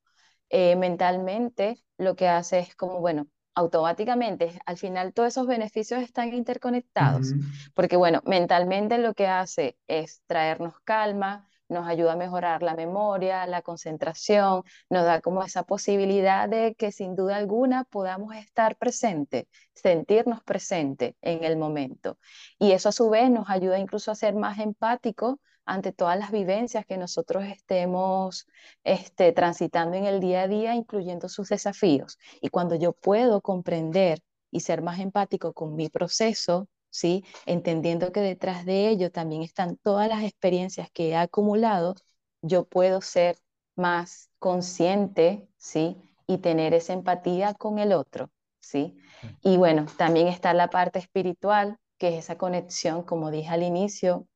Eh, mentalmente lo que hace es como, bueno, automáticamente, al final todos esos beneficios están interconectados, porque bueno, mentalmente lo que hace es traernos calma, nos ayuda a mejorar la memoria, la concentración, nos da como esa posibilidad de que sin duda alguna podamos estar presentes, sentirnos presentes en el momento. Y eso a su vez nos ayuda incluso a ser más empáticos ante todas las vivencias que nosotros estemos este, transitando en el día a día, incluyendo sus desafíos. Y cuando yo puedo comprender y ser más empático con mi proceso, ¿sí? Entendiendo que detrás de ello también están todas las experiencias que he acumulado, yo puedo ser más consciente, ¿sí? Y tener esa empatía con el otro, ¿sí? Y bueno, también está la parte espiritual, que es esa conexión, como dije al inicio,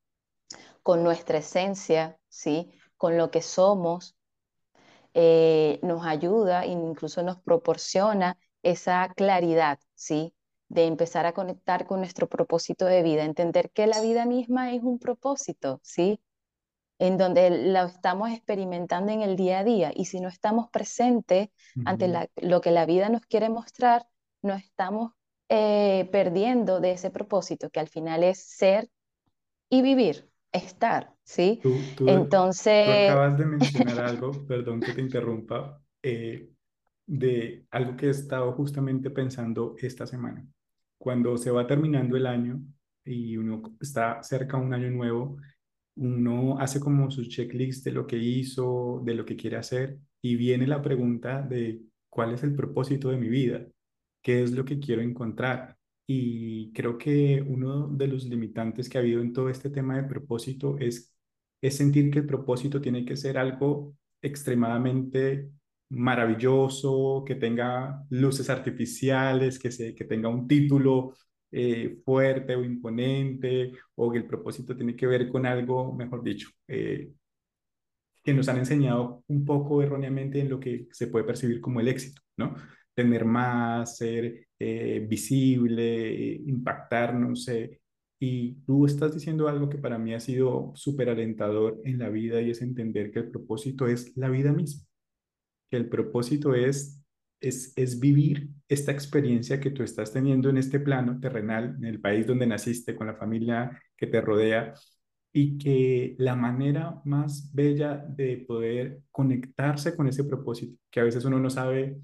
con nuestra esencia, ¿sí? Con lo que somos, eh, nos ayuda e incluso nos proporciona esa claridad, ¿sí? De empezar a conectar con nuestro propósito de vida, entender que la vida misma es un propósito, ¿sí? En donde lo estamos experimentando en el día a día y si no estamos presentes ante lo que la vida nos quiere mostrar, no estamos eh, perdiendo de ese propósito que al final es ser y vivir, estar, ¿sí? Entonces... Tú acabas de mencionar algo, perdón que te interrumpa, eh, de algo que he estado justamente pensando esta semana cuando se va terminando el año y uno está cerca a un año nuevo, uno hace como su checklist de lo que hizo, de lo que quiere hacer y viene la pregunta de cuál es el propósito de mi vida, qué es lo que quiero encontrar. y creo que uno de los limitantes que ha habido en todo este tema de propósito es, es sentir que el propósito tiene que ser algo extremadamente maravilloso, que tenga luces artificiales, que, se, que tenga un título eh, fuerte o imponente, o que el propósito tiene que ver con algo, mejor dicho, eh, que nos han enseñado un poco erróneamente en lo que se puede percibir como el éxito, ¿no? Tener más, ser eh, visible, impactar, no sé. Y tú estás diciendo algo que para mí ha sido súper alentador en la vida y es entender que el propósito es la vida misma, que el propósito es, es, es vivir esta experiencia que tú estás teniendo en este plano terrenal, en el país donde naciste, con la familia que te rodea, y que la manera más bella de poder conectarse con ese propósito, que a veces uno no sabe,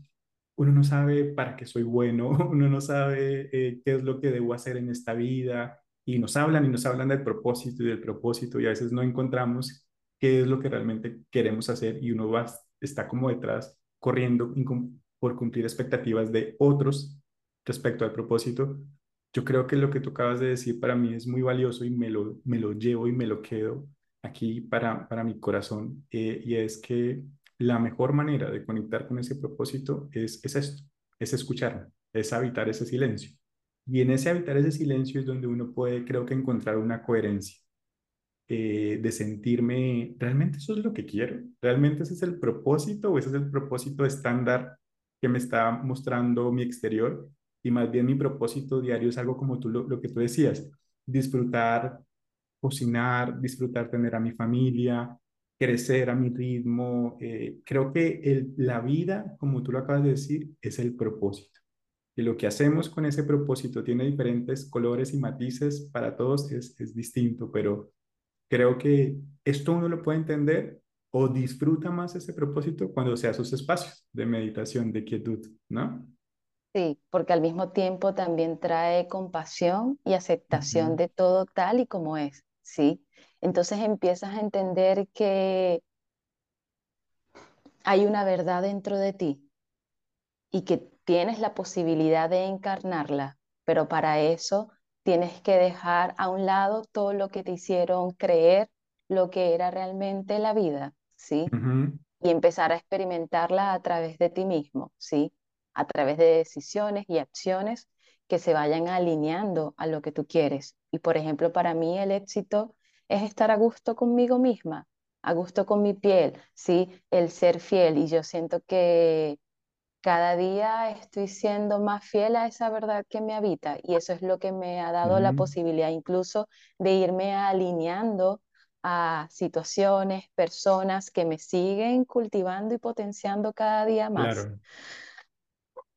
uno no sabe para qué soy bueno, uno no sabe eh, qué es lo que debo hacer en esta vida, y nos hablan y nos hablan del propósito y del propósito, y a veces no encontramos qué es lo que realmente queremos hacer, y uno va, está como detrás corriendo por cumplir expectativas de otros respecto al propósito, yo creo que lo que tú acabas de decir para mí es muy valioso y me lo, me lo llevo y me lo quedo aquí para, para mi corazón. Eh, y es que la mejor manera de conectar con ese propósito es, es esto, es escuchar, es habitar ese silencio. Y en ese habitar ese silencio es donde uno puede, creo que, encontrar una coherencia. Eh, de sentirme, ¿realmente eso es lo que quiero? ¿Realmente ese es el propósito o ese es el propósito estándar que me está mostrando mi exterior? y más bien mi propósito diario es algo como tú lo, que tú decías, disfrutar, cocinar, disfrutar tener a mi familia, crecer a mi ritmo. Eh, creo que el, la vida, como tú lo acabas de decir, es el propósito. Y lo que hacemos con ese propósito tiene diferentes colores y matices, para todos es, es distinto, pero creo que esto uno lo puede entender o disfruta más ese propósito cuando sea sus espacios de meditación, de quietud, ¿no? Sí, porque al mismo tiempo también trae compasión y aceptación de todo tal y como es, ¿sí? Entonces empiezas a entender que hay una verdad dentro de ti y que tienes la posibilidad de encarnarla, pero para eso tienes que dejar a un lado todo lo que te hicieron creer lo que era realmente la vida, ¿sí? Y empezar a experimentarla a través de ti mismo, ¿sí? a través de decisiones y acciones que se vayan alineando a lo que tú quieres. Y por ejemplo, para mí el éxito es estar a gusto conmigo misma, a gusto con mi piel, ¿sí? El ser fiel. Y yo siento que cada día estoy siendo más fiel a esa verdad que me habita. Y eso es lo que me ha dado la posibilidad incluso de irme alineando a situaciones, personas que me siguen cultivando y potenciando cada día más. Claro.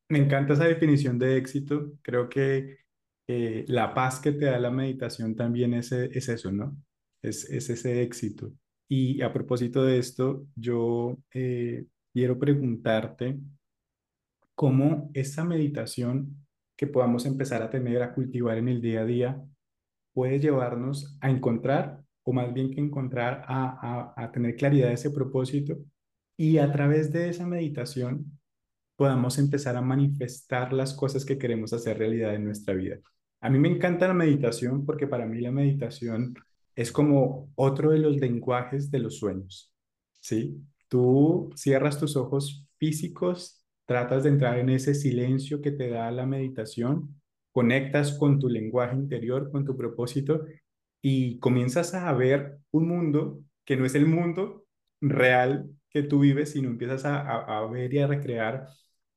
Me encanta esa definición de éxito. Creo que eh, la paz que te da la meditación también es, es eso, ¿no? Es, es, ese éxito. Y a propósito de esto, yo eh, quiero preguntarte cómo esa meditación que podamos empezar a tener, a cultivar en el día a día, puede llevarnos a encontrar, o más bien que encontrar, a, a, a tener claridad de ese propósito y a través de esa meditación podamos empezar a manifestar las cosas que queremos hacer realidad en nuestra vida. A mí me encanta la meditación porque para mí la meditación es como otro de los lenguajes de los sueños, ¿sí? Tú cierras tus ojos físicos, tratas de entrar en ese silencio que te da la meditación, conectas con tu lenguaje interior, con tu propósito y comienzas a ver un mundo que no es el mundo real que tú vives, sino empiezas a, a, ver y a recrear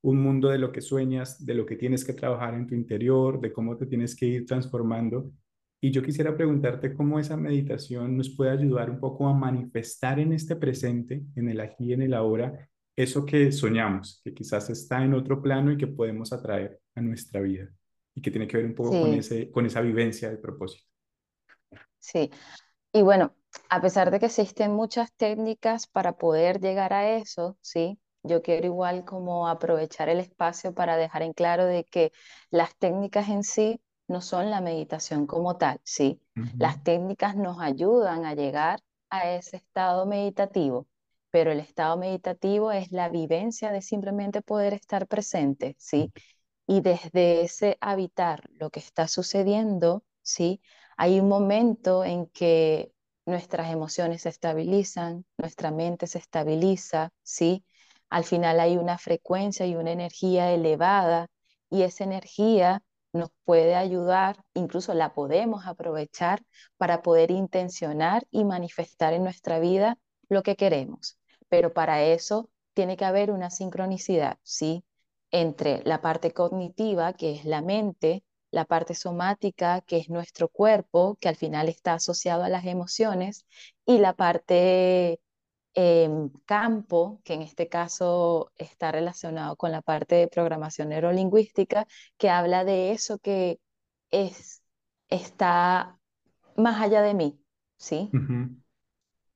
un mundo de lo que sueñas, de lo que tienes que trabajar en tu interior, de cómo te tienes que ir transformando. Y yo quisiera preguntarte cómo esa meditación nos puede ayudar un poco a manifestar en este presente, en el aquí y en el ahora, eso que soñamos, que quizás está en otro plano y que podemos atraer a nuestra vida y que tiene que ver un poco con, ese, con esa vivencia de propósito. Sí, y bueno, a pesar de que existen muchas técnicas para poder llegar a eso, ¿sí? yo quiero igual como aprovechar el espacio para dejar en claro de que las técnicas en sí no son la meditación como tal, ¿sí? Las técnicas nos ayudan a llegar a ese estado meditativo, pero el estado meditativo es la vivencia de simplemente poder estar presente, ¿sí? Y desde ese habitar lo que está sucediendo, ¿sí? Hay un momento en que nuestras emociones se estabilizan, nuestra mente se estabiliza, ¿sí? Al final hay una frecuencia y una energía elevada y esa energía nos puede ayudar, incluso la podemos aprovechar para poder intencionar y manifestar en nuestra vida lo que queremos. Pero para eso tiene que haber una sincronicidad, ¿sí? Entre la parte cognitiva, que es la mente, la parte somática, que es nuestro cuerpo, que al final está asociado a las emociones, y la parte em, campo, que en este caso está relacionado con la parte de programación neurolingüística, que habla de eso que es, está más allá de mí, ¿sí?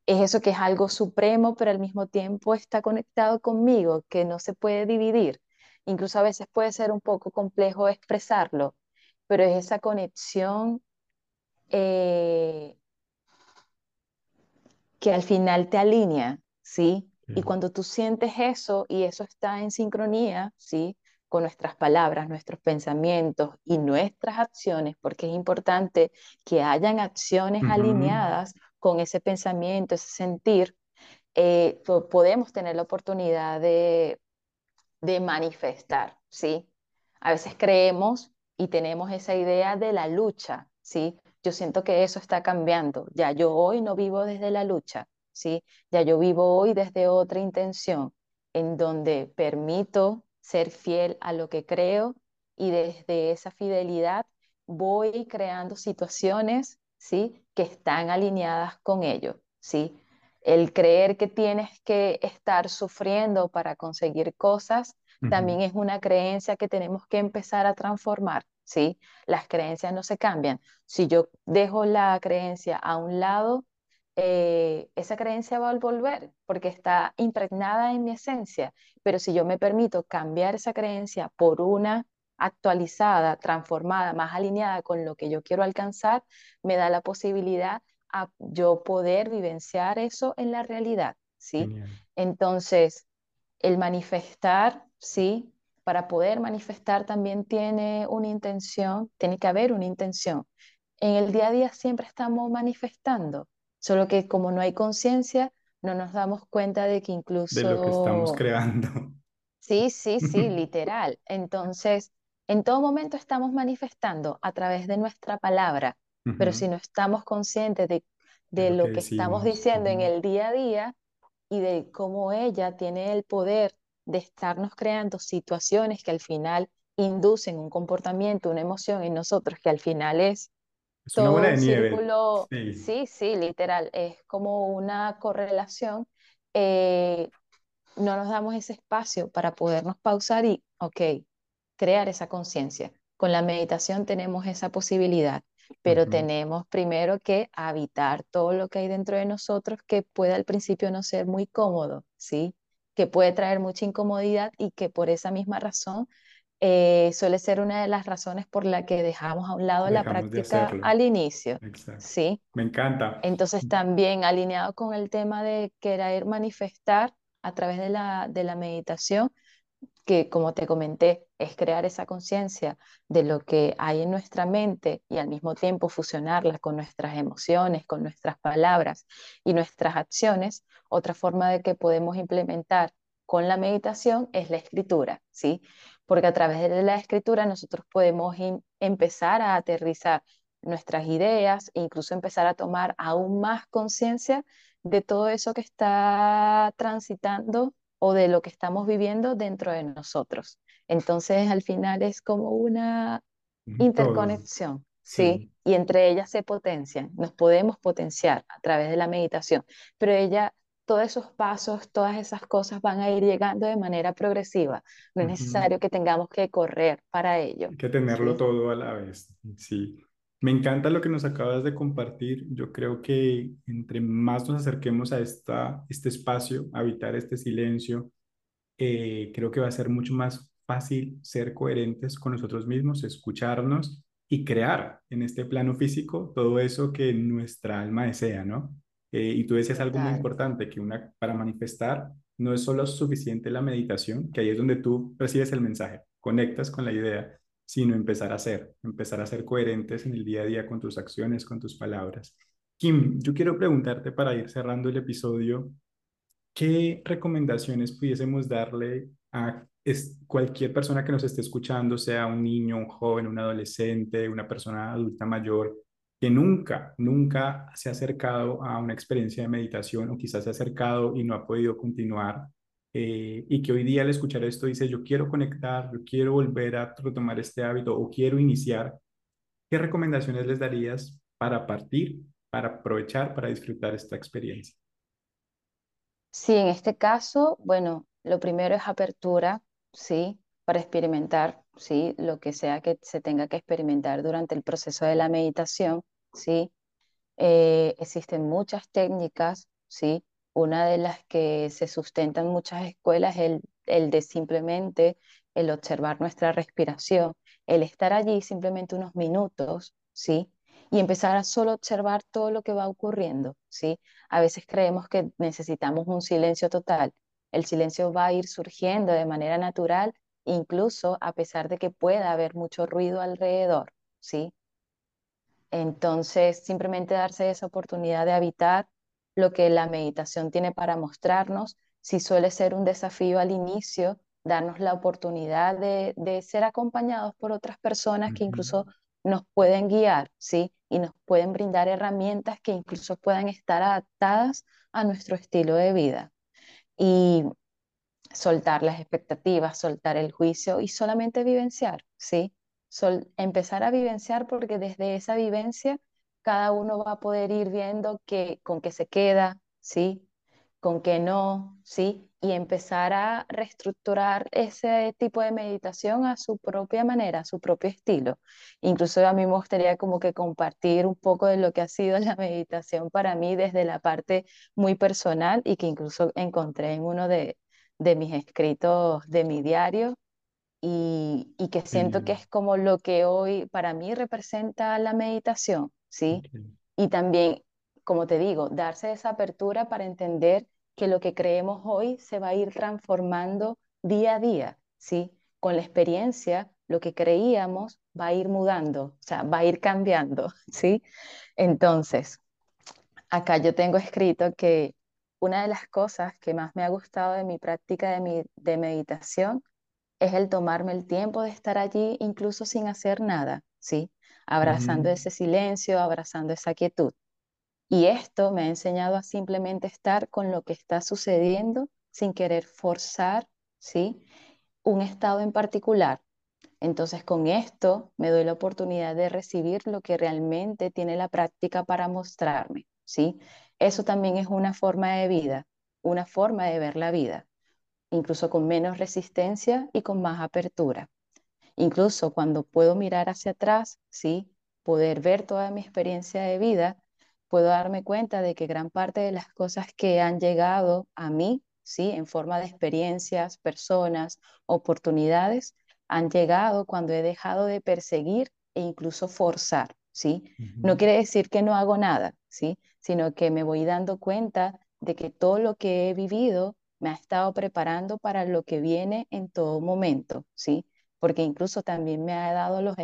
Es eso que es algo supremo, pero al mismo tiempo está conectado conmigo, que no se puede dividir. Incluso a veces puede ser un poco complejo expresarlo, pero es esa conexión eh, que al final te alinea, ¿sí? Y cuando tú sientes eso y eso está en sincronía, ¿sí? Con nuestras palabras, nuestros pensamientos y nuestras acciones, porque es importante que hayan acciones alineadas con ese pensamiento, ese sentir, eh, podemos tener la oportunidad de, de manifestar, ¿sí? A veces creemos y tenemos esa idea de la lucha, ¿sí? Yo siento que eso está cambiando. Ya yo hoy no vivo desde la lucha, ¿sí? Ya yo vivo hoy desde otra intención, en donde permito ser fiel a lo que creo y desde esa fidelidad voy creando situaciones, ¿sí? Que están alineadas con ello, ¿sí? El creer que tienes que estar sufriendo para conseguir cosas también es una creencia que tenemos que empezar a transformar, ¿sí? Las creencias no se cambian. Si yo dejo la creencia a un lado, eh, esa creencia va a volver porque está impregnada en mi esencia. Pero si yo me permito cambiar esa creencia por una actualizada, transformada, más alineada con lo que yo quiero alcanzar, me da la posibilidad a yo poder vivenciar eso en la realidad, ¿sí? Entonces, el manifestar, ¿sí? Para poder manifestar también tiene una intención, tiene que haber una intención. En el día a día siempre estamos manifestando, solo que como no hay conciencia, no nos damos cuenta de que incluso... De lo que estamos creando. Sí, sí, sí, literal. Entonces, en todo momento estamos manifestando a través de nuestra palabra, pero si no estamos conscientes de, de, lo, que, estamos diciendo en el día a día, y de cómo ella tiene el poder de estarnos creando situaciones que al final inducen un comportamiento, una emoción en nosotros que al final es, todo una un círculo, sí. sí. literal, es como una correlación. Eh, no nos damos ese espacio para podernos pausar y, ok, crear esa conciencia. Con la meditación tenemos esa posibilidad pero tenemos primero que habitar todo lo que hay dentro de nosotros que puede al principio no ser muy cómodo, ¿sí? Que puede traer mucha incomodidad y que por esa misma razón eh, suele ser una de las razones por la que dejamos a un lado la práctica al inicio. ¿sí? Me encanta. Entonces también alineado con el tema de querer manifestar a través de la, de la meditación, que como te comenté, es crear esa conciencia de lo que hay en nuestra mente y al mismo tiempo fusionarla con nuestras emociones, con nuestras palabras y nuestras acciones, otra forma de que podemos implementar con la meditación es la escritura, ¿sí? Porque a través de la escritura nosotros podemos empezar a aterrizar nuestras ideas e incluso empezar a tomar aún más conciencia de todo eso que está transitando o de lo que estamos viviendo dentro de nosotros. Entonces, al final es como una interconexión, sí. Y entre ellas se potencian, nos podemos potenciar a través de la meditación, pero ella, todos esos pasos, todas esas cosas van a ir llegando de manera progresiva. No es necesario que tengamos que correr para ello. Hay que tenerlo todo a la vez, sí. Me encanta lo que nos acabas de compartir. Yo creo que entre más nos acerquemos a esta, este espacio, a habitar este silencio, eh, creo que va a ser mucho más fácil ser coherentes con nosotros mismos, escucharnos y crear en este plano físico todo eso que nuestra alma desea, ¿no? Eh, y tú decías algo muy importante, que una, para manifestar no es solo suficiente la meditación, que ahí es donde tú recibes el mensaje conectas con la idea, sino empezar a hacer, empezar a ser coherentes en el día a día con tus acciones, con tus palabras. Kim, yo quiero preguntarte para ir cerrando el episodio, ¿qué recomendaciones pudiésemos darle a cualquier persona que nos esté escuchando, sea un niño, un joven, un adolescente, una persona adulta mayor, que nunca, nunca se ha acercado a una experiencia de meditación o quizás se ha acercado y no ha podido continuar eh, y que hoy día al escuchar esto dice, yo quiero conectar, yo quiero volver a retomar este hábito o quiero iniciar, ¿qué recomendaciones les darías para partir, para aprovechar, para disfrutar esta experiencia? Sí, en este caso, bueno, lo primero es apertura, ¿sí? Para experimentar, ¿sí? Lo que sea que se tenga que experimentar durante el proceso de la meditación, ¿sí? Eh, existen muchas técnicas, ¿sí? Una de las que se sustenta en muchas escuelas es el, el de simplemente el observar nuestra respiración, el estar allí simplemente unos minutos, ¿sí? Y empezar a solo observar todo lo que va ocurriendo, ¿sí? A veces creemos que necesitamos un silencio total. El silencio va a ir surgiendo de manera natural incluso a pesar de que pueda haber mucho ruido alrededor, ¿sí? Entonces, simplemente darse esa oportunidad de habitar lo que la meditación tiene para mostrarnos, si suele ser un desafío al inicio, darnos la oportunidad de, ser acompañados por otras personas que incluso nos pueden guiar, ¿sí? Y nos pueden brindar herramientas que incluso puedan estar adaptadas a nuestro estilo de vida. Y soltar las expectativas, soltar el juicio y solamente vivenciar, ¿sí? empezar a vivenciar porque desde esa vivencia cada uno va a poder ir viendo que, con qué se queda, ¿sí? Con qué no, ¿sí? Y empezar a reestructurar ese tipo de meditación a su propia manera, a su propio estilo. Incluso a mí me gustaría como que compartir un poco de lo que ha sido la meditación para mí desde la parte muy personal y que incluso encontré en uno de, de mis escritos de mi diario y, que siento que es como lo que hoy para mí representa la meditación, ¿sí? Y también, como te digo, darse esa apertura para entender que lo que creemos hoy se va a ir transformando día a día, ¿sí? Con la experiencia, lo que creíamos va a ir mudando, o sea, va a ir cambiando, ¿sí? Entonces, acá yo tengo escrito que una de las cosas que más me ha gustado de mi práctica de, de meditación es el tomarme el tiempo de estar allí incluso sin hacer nada, ¿sí? Abrazando ese silencio, abrazando esa quietud. Y esto me ha enseñado a simplemente estar con lo que está sucediendo sin querer forzar, ¿sí? Un estado en particular. Entonces con esto me doy la oportunidad de recibir lo que realmente tiene la práctica para mostrarme, ¿sí? Eso también es una forma de vida, una forma de ver la vida, incluso con menos resistencia y con más apertura. Incluso cuando puedo mirar hacia atrás, ¿sí? poder ver toda mi experiencia de vida, puedo darme cuenta de que gran parte de las cosas que han llegado a mí, ¿sí? en forma de experiencias, personas, oportunidades, han llegado cuando he dejado de perseguir e incluso forzar. ¿sí? No quiere decir que no hago nada, ¿sí? Sino que me voy dando cuenta de que todo lo que he vivido me ha estado preparando para lo que viene en todo momento, ¿sí? Porque incluso también me ha dado los,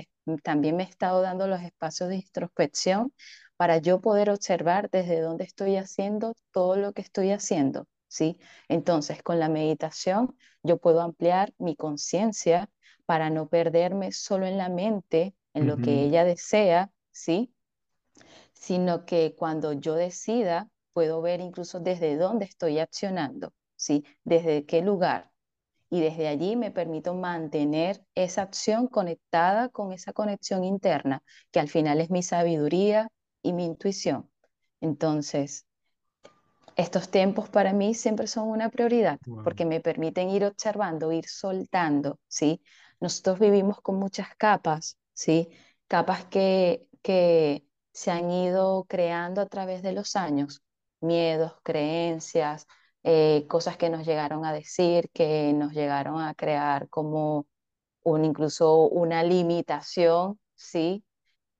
también me he estado dando los espacios de introspección para yo poder observar desde dónde estoy haciendo todo lo que estoy haciendo, ¿sí? Entonces, con la meditación yo puedo ampliar mi conciencia para no perderme solo en la mente, en lo que ella desea, ¿sí? Sino que cuando yo decida, puedo ver incluso desde dónde estoy accionando, ¿sí? Desde qué lugar. Y desde allí me permito mantener esa acción conectada con esa conexión interna, que al final es mi sabiduría y mi intuición. Entonces, estos tiempos para mí siempre son una prioridad, porque me permiten ir observando, ir soltando, ¿sí? Nosotros vivimos con muchas capas, ¿sí? Capas que que se han ido creando a través de los años, miedos, creencias, eh, cosas que nos llegaron a decir, que nos llegaron a crear como un, incluso una limitación, ¿sí?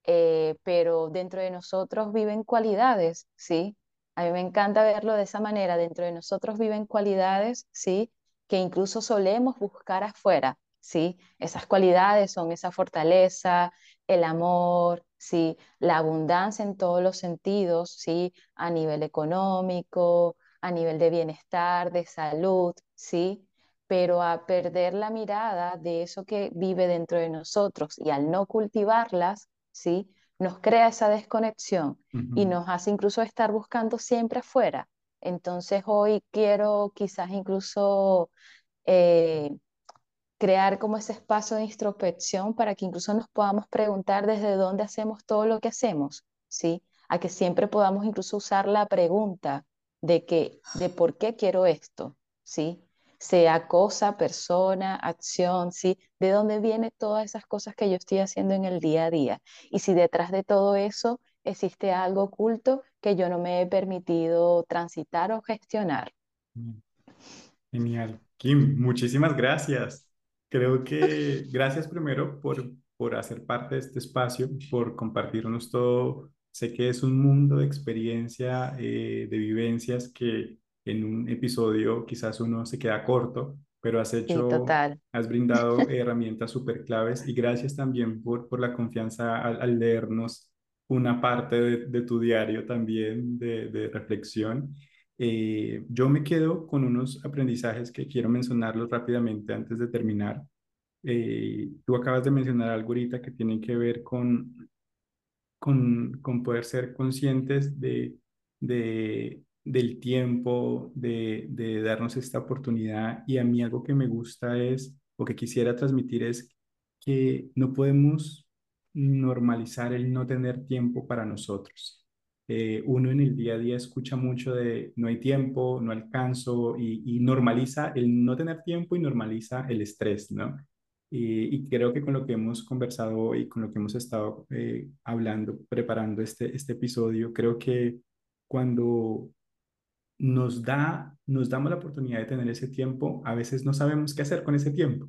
Eh, pero dentro de nosotros viven cualidades, ¿sí? A mí me encanta verlo de esa manera, dentro de nosotros viven cualidades, ¿sí? Que incluso solemos buscar afuera, ¿sí? Esas cualidades son esa fortaleza, el amor, ¿sí? La abundancia en todos los sentidos, ¿sí? A nivel económico, a nivel de bienestar, de salud, ¿sí? Pero a perder la mirada de eso que vive dentro de nosotros y al no cultivarlas, ¿sí? Nos crea esa desconexión y nos hace incluso estar buscando siempre afuera. Entonces hoy quiero quizás incluso eh, crear como ese espacio de introspección para que incluso nos podamos preguntar desde dónde hacemos todo lo que hacemos, ¿sí? A que siempre podamos incluso usar la pregunta de que, de por qué quiero esto, ¿sí? Sea cosa, persona, acción, ¿sí? De dónde vienen todas esas cosas que yo estoy haciendo en el día a día. Y si detrás de todo eso existe algo oculto que yo no me he permitido transitar o gestionar. Genial. Kim, muchísimas gracias. Creo que gracias primero por, por hacer parte de este espacio, por compartirnos todo. Sé que es un mundo de experiencia, eh, de vivencias que en un episodio quizás uno se queda corto, pero has hecho, has brindado herramientas súper claves y gracias también por, por la confianza al, leernos una parte de, de, tu diario también de, de reflexión. Eh, yo me quedo con unos aprendizajes que quiero mencionarlos rápidamente antes de terminar. Eh, tú acabas de mencionar algo ahorita que tiene que ver con, con, poder ser conscientes de, de, del tiempo, de, de darnos esta oportunidad. Y a mí algo que me gusta es, o que quisiera transmitir es que no podemos normalizar el no tener tiempo para nosotros. Eh, uno en el día a día escucha mucho de no hay tiempo, no alcanzo y, normaliza el no tener tiempo y normaliza el estrés, ¿no? Y, creo que con lo que hemos conversado y con lo que hemos estado eh, hablando, preparando este, este episodio, creo que cuando nos da, nos damos la oportunidad de tener ese tiempo, a veces no sabemos qué hacer con ese tiempo.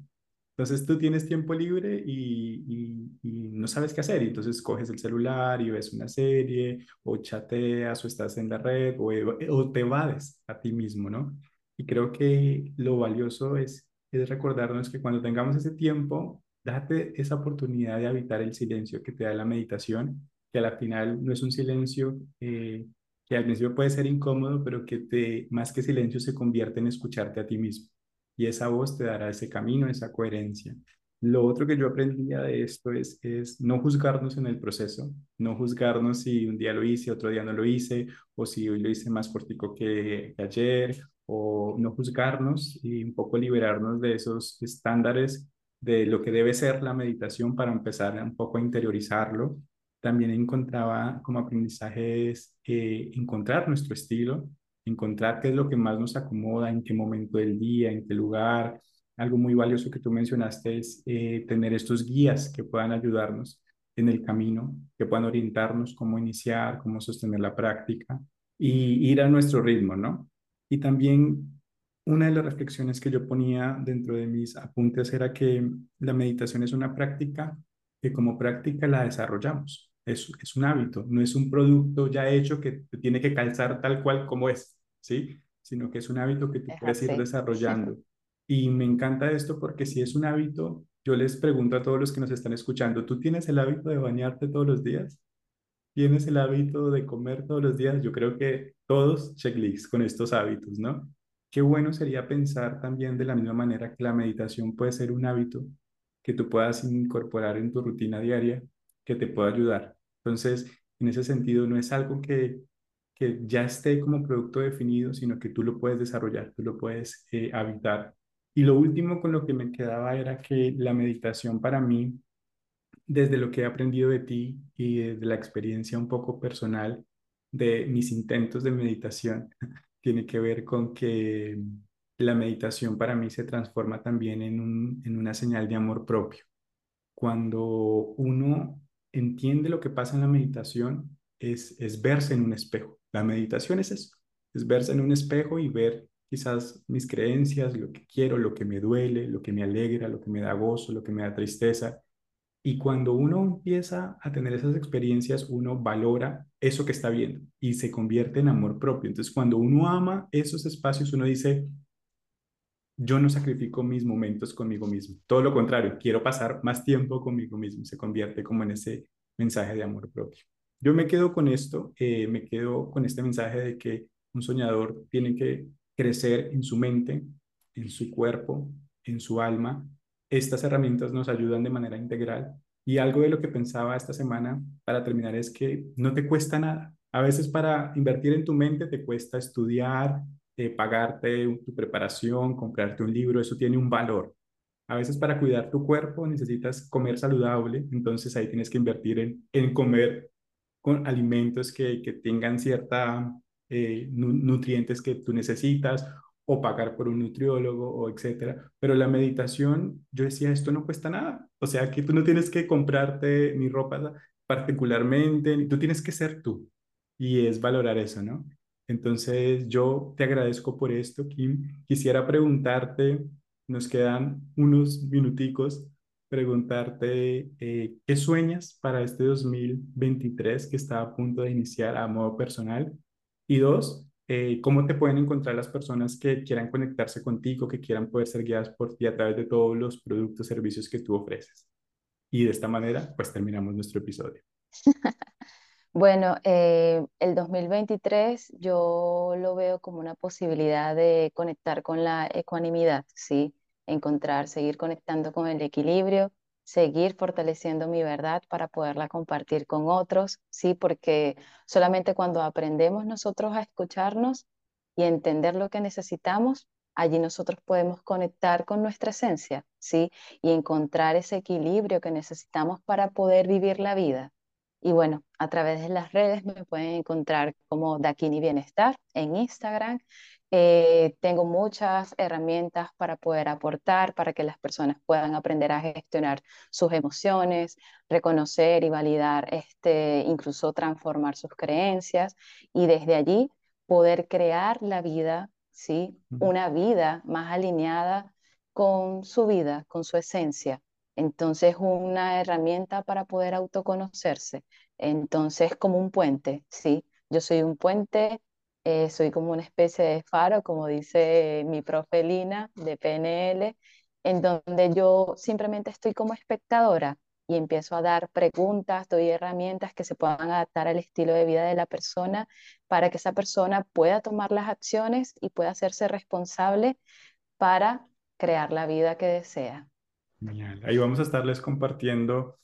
Entonces tú tienes tiempo libre y, no sabes qué hacer. Y entonces coges el celular y ves una serie o chateas o estás en la red o, o te evades a ti mismo, ¿no? Y creo que lo valioso es, es recordarnos que cuando tengamos ese tiempo, date esa oportunidad de habitar el silencio que te da la meditación, que al final no es un silencio eh, que al principio puede ser incómodo, pero que te, más que silencio se convierte en escucharte a ti mismo y esa voz te dará ese camino, esa coherencia. Lo otro que yo aprendía de esto es, es no juzgarnos en el proceso, no juzgarnos si un día lo hice, otro día no lo hice, o si hoy lo hice más cortico que ayer, o no juzgarnos y un poco liberarnos de esos estándares de lo que debe ser la meditación para empezar un poco a interiorizarlo. También encontraba como aprendizajes eh, encontrar nuestro estilo, encontrar qué es lo que más nos acomoda, en qué momento del día, en qué lugar. Algo muy valioso que tú mencionaste es eh, tener estos guías que puedan ayudarnos en el camino, que puedan orientarnos cómo iniciar, cómo sostener la práctica y ir a nuestro ritmo, ¿no? Y también una de las reflexiones que yo ponía dentro de mis apuntes era que la meditación es una práctica que como práctica la desarrollamos es, es un hábito, no es un producto ya hecho que te tiene que calzar tal cual como es, ¿sí? Sino que es un hábito que tú puedes ir desarrollando. Y me encanta esto porque si es un hábito, yo les pregunto a todos los que nos están escuchando, ¿tú tienes el hábito de bañarte todos los días? ¿Tienes el hábito de comer todos los días? Yo creo que todos checklist con estos hábitos, ¿no? Qué bueno sería pensar también de la misma manera que la meditación puede ser un hábito que tú puedas incorporar en tu rutina diaria que te pueda ayudar. Entonces, en ese sentido, no es algo que, que ya esté como producto definido, sino que tú lo puedes desarrollar, tú lo puedes eh, habitar. Y lo último con lo que me quedaba era que la meditación para mí, desde lo que he aprendido de ti y desde la experiencia un poco personal de mis intentos de meditación, tiene que ver con que la meditación para mí se transforma también en, un, en una señal de amor propio. Cuando uno entiende lo que pasa en la meditación es, es verse en un espejo. La meditación es eso, es verse en un espejo y ver quizás mis creencias, lo que quiero, lo que me duele, lo que me alegra, lo que me da gozo, lo que me da tristeza. Y cuando uno empieza a tener esas experiencias, uno valora eso que está viendo y se convierte en amor propio. Entonces, cuando uno ama esos espacios, uno dice, yo no sacrifico mis momentos conmigo mismo. Todo lo contrario, quiero pasar más tiempo conmigo mismo. Se convierte como en ese mensaje de amor propio. Yo me quedo con esto, eh, me quedo con este mensaje de que un soñador tiene que crecer en su mente, en su cuerpo, en su alma. Estas herramientas nos ayudan de manera integral. Y algo de lo que pensaba esta semana para terminar es que no te cuesta nada. A veces para invertir en tu mente te cuesta estudiar, eh, pagarte tu preparación, comprarte un libro, eso tiene un valor. A veces para cuidar tu cuerpo necesitas comer saludable, entonces ahí tienes que invertir en, comer con alimentos que, que tengan cierta eh, nutrientes que tú necesitas o pagar por un nutriólogo o etcétera. Pero la meditación, yo decía, esto no cuesta nada. O sea, que tú no tienes que comprarte ni ropa particularmente, tú tienes que ser tú. Y es valorar eso, ¿no? Entonces, yo te agradezco por esto, Kim. Quisiera preguntarte, nos quedan unos minuticos, preguntarte eh, qué sueñas para este 2023 que está a punto de iniciar a modo personal. Y dos, eh, cómo te pueden encontrar las personas que quieran conectarse contigo, que quieran poder ser guiadas por ti a través de todos los productos, servicios que tú ofreces. Y de esta manera, pues terminamos nuestro episodio. Bueno, eh, el 2023 yo lo veo como una posibilidad de conectar con la ecuanimidad, ¿sí? Encontrar, seguir conectando con el equilibrio, seguir fortaleciendo mi verdad para poderla compartir con otros, ¿sí? Porque solamente cuando aprendemos nosotros a escucharnos y entender lo que necesitamos, allí nosotros podemos conectar con nuestra esencia, ¿sí? Y encontrar ese equilibrio que necesitamos para poder vivir la vida. Y bueno, a través de las redes me pueden encontrar como Dakini Bienestar en Instagram. Eh, tengo muchas herramientas para poder aportar, para que las personas puedan aprender a gestionar sus emociones, reconocer y validar, este, incluso transformar sus creencias y desde allí poder crear la vida, ¿sí? Una vida más alineada con su vida, con su esencia. Entonces, una herramienta para poder autoconocerse. Entonces, como un puente, ¿sí? Yo soy un puente, eh, soy como una especie de faro, como dice mi profe Lina de PNL, en donde yo simplemente estoy como espectadora y empiezo a dar preguntas, doy herramientas que se puedan adaptar al estilo de vida de la persona para que esa persona pueda tomar las acciones y pueda hacerse responsable para crear la vida que desea. Ahí vamos a estarles compartiendo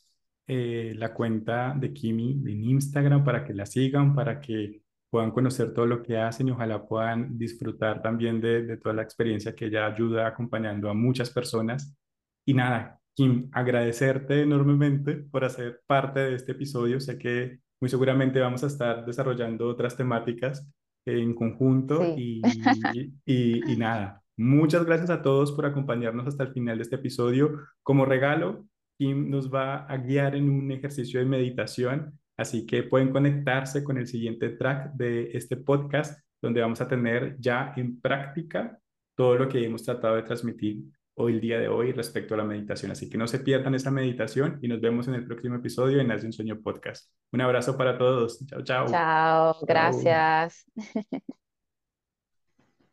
eh, la cuenta de Kimi en Instagram para que la sigan, para que puedan conocer todo lo que hacen y ojalá puedan disfrutar también de, de toda la experiencia que ella ayuda acompañando a muchas personas. Y nada, Kim, agradecerte enormemente por hacer parte de este episodio. Sé que muy seguramente vamos a estar desarrollando otras temáticas en conjunto y, y, y, nada, Muchas gracias a todos por acompañarnos hasta el final de este episodio. Como regalo, Kim nos va a guiar en un ejercicio de meditación, así que pueden conectarse con el siguiente track de este podcast, donde vamos a tener ya en práctica todo lo que hemos tratado de transmitir hoy, el día de hoy, respecto a la meditación. Así que no se pierdan esa meditación y nos vemos en el próximo episodio en Hace un Sueño Podcast. Un abrazo para todos. Chao, chao. Chao, gracias.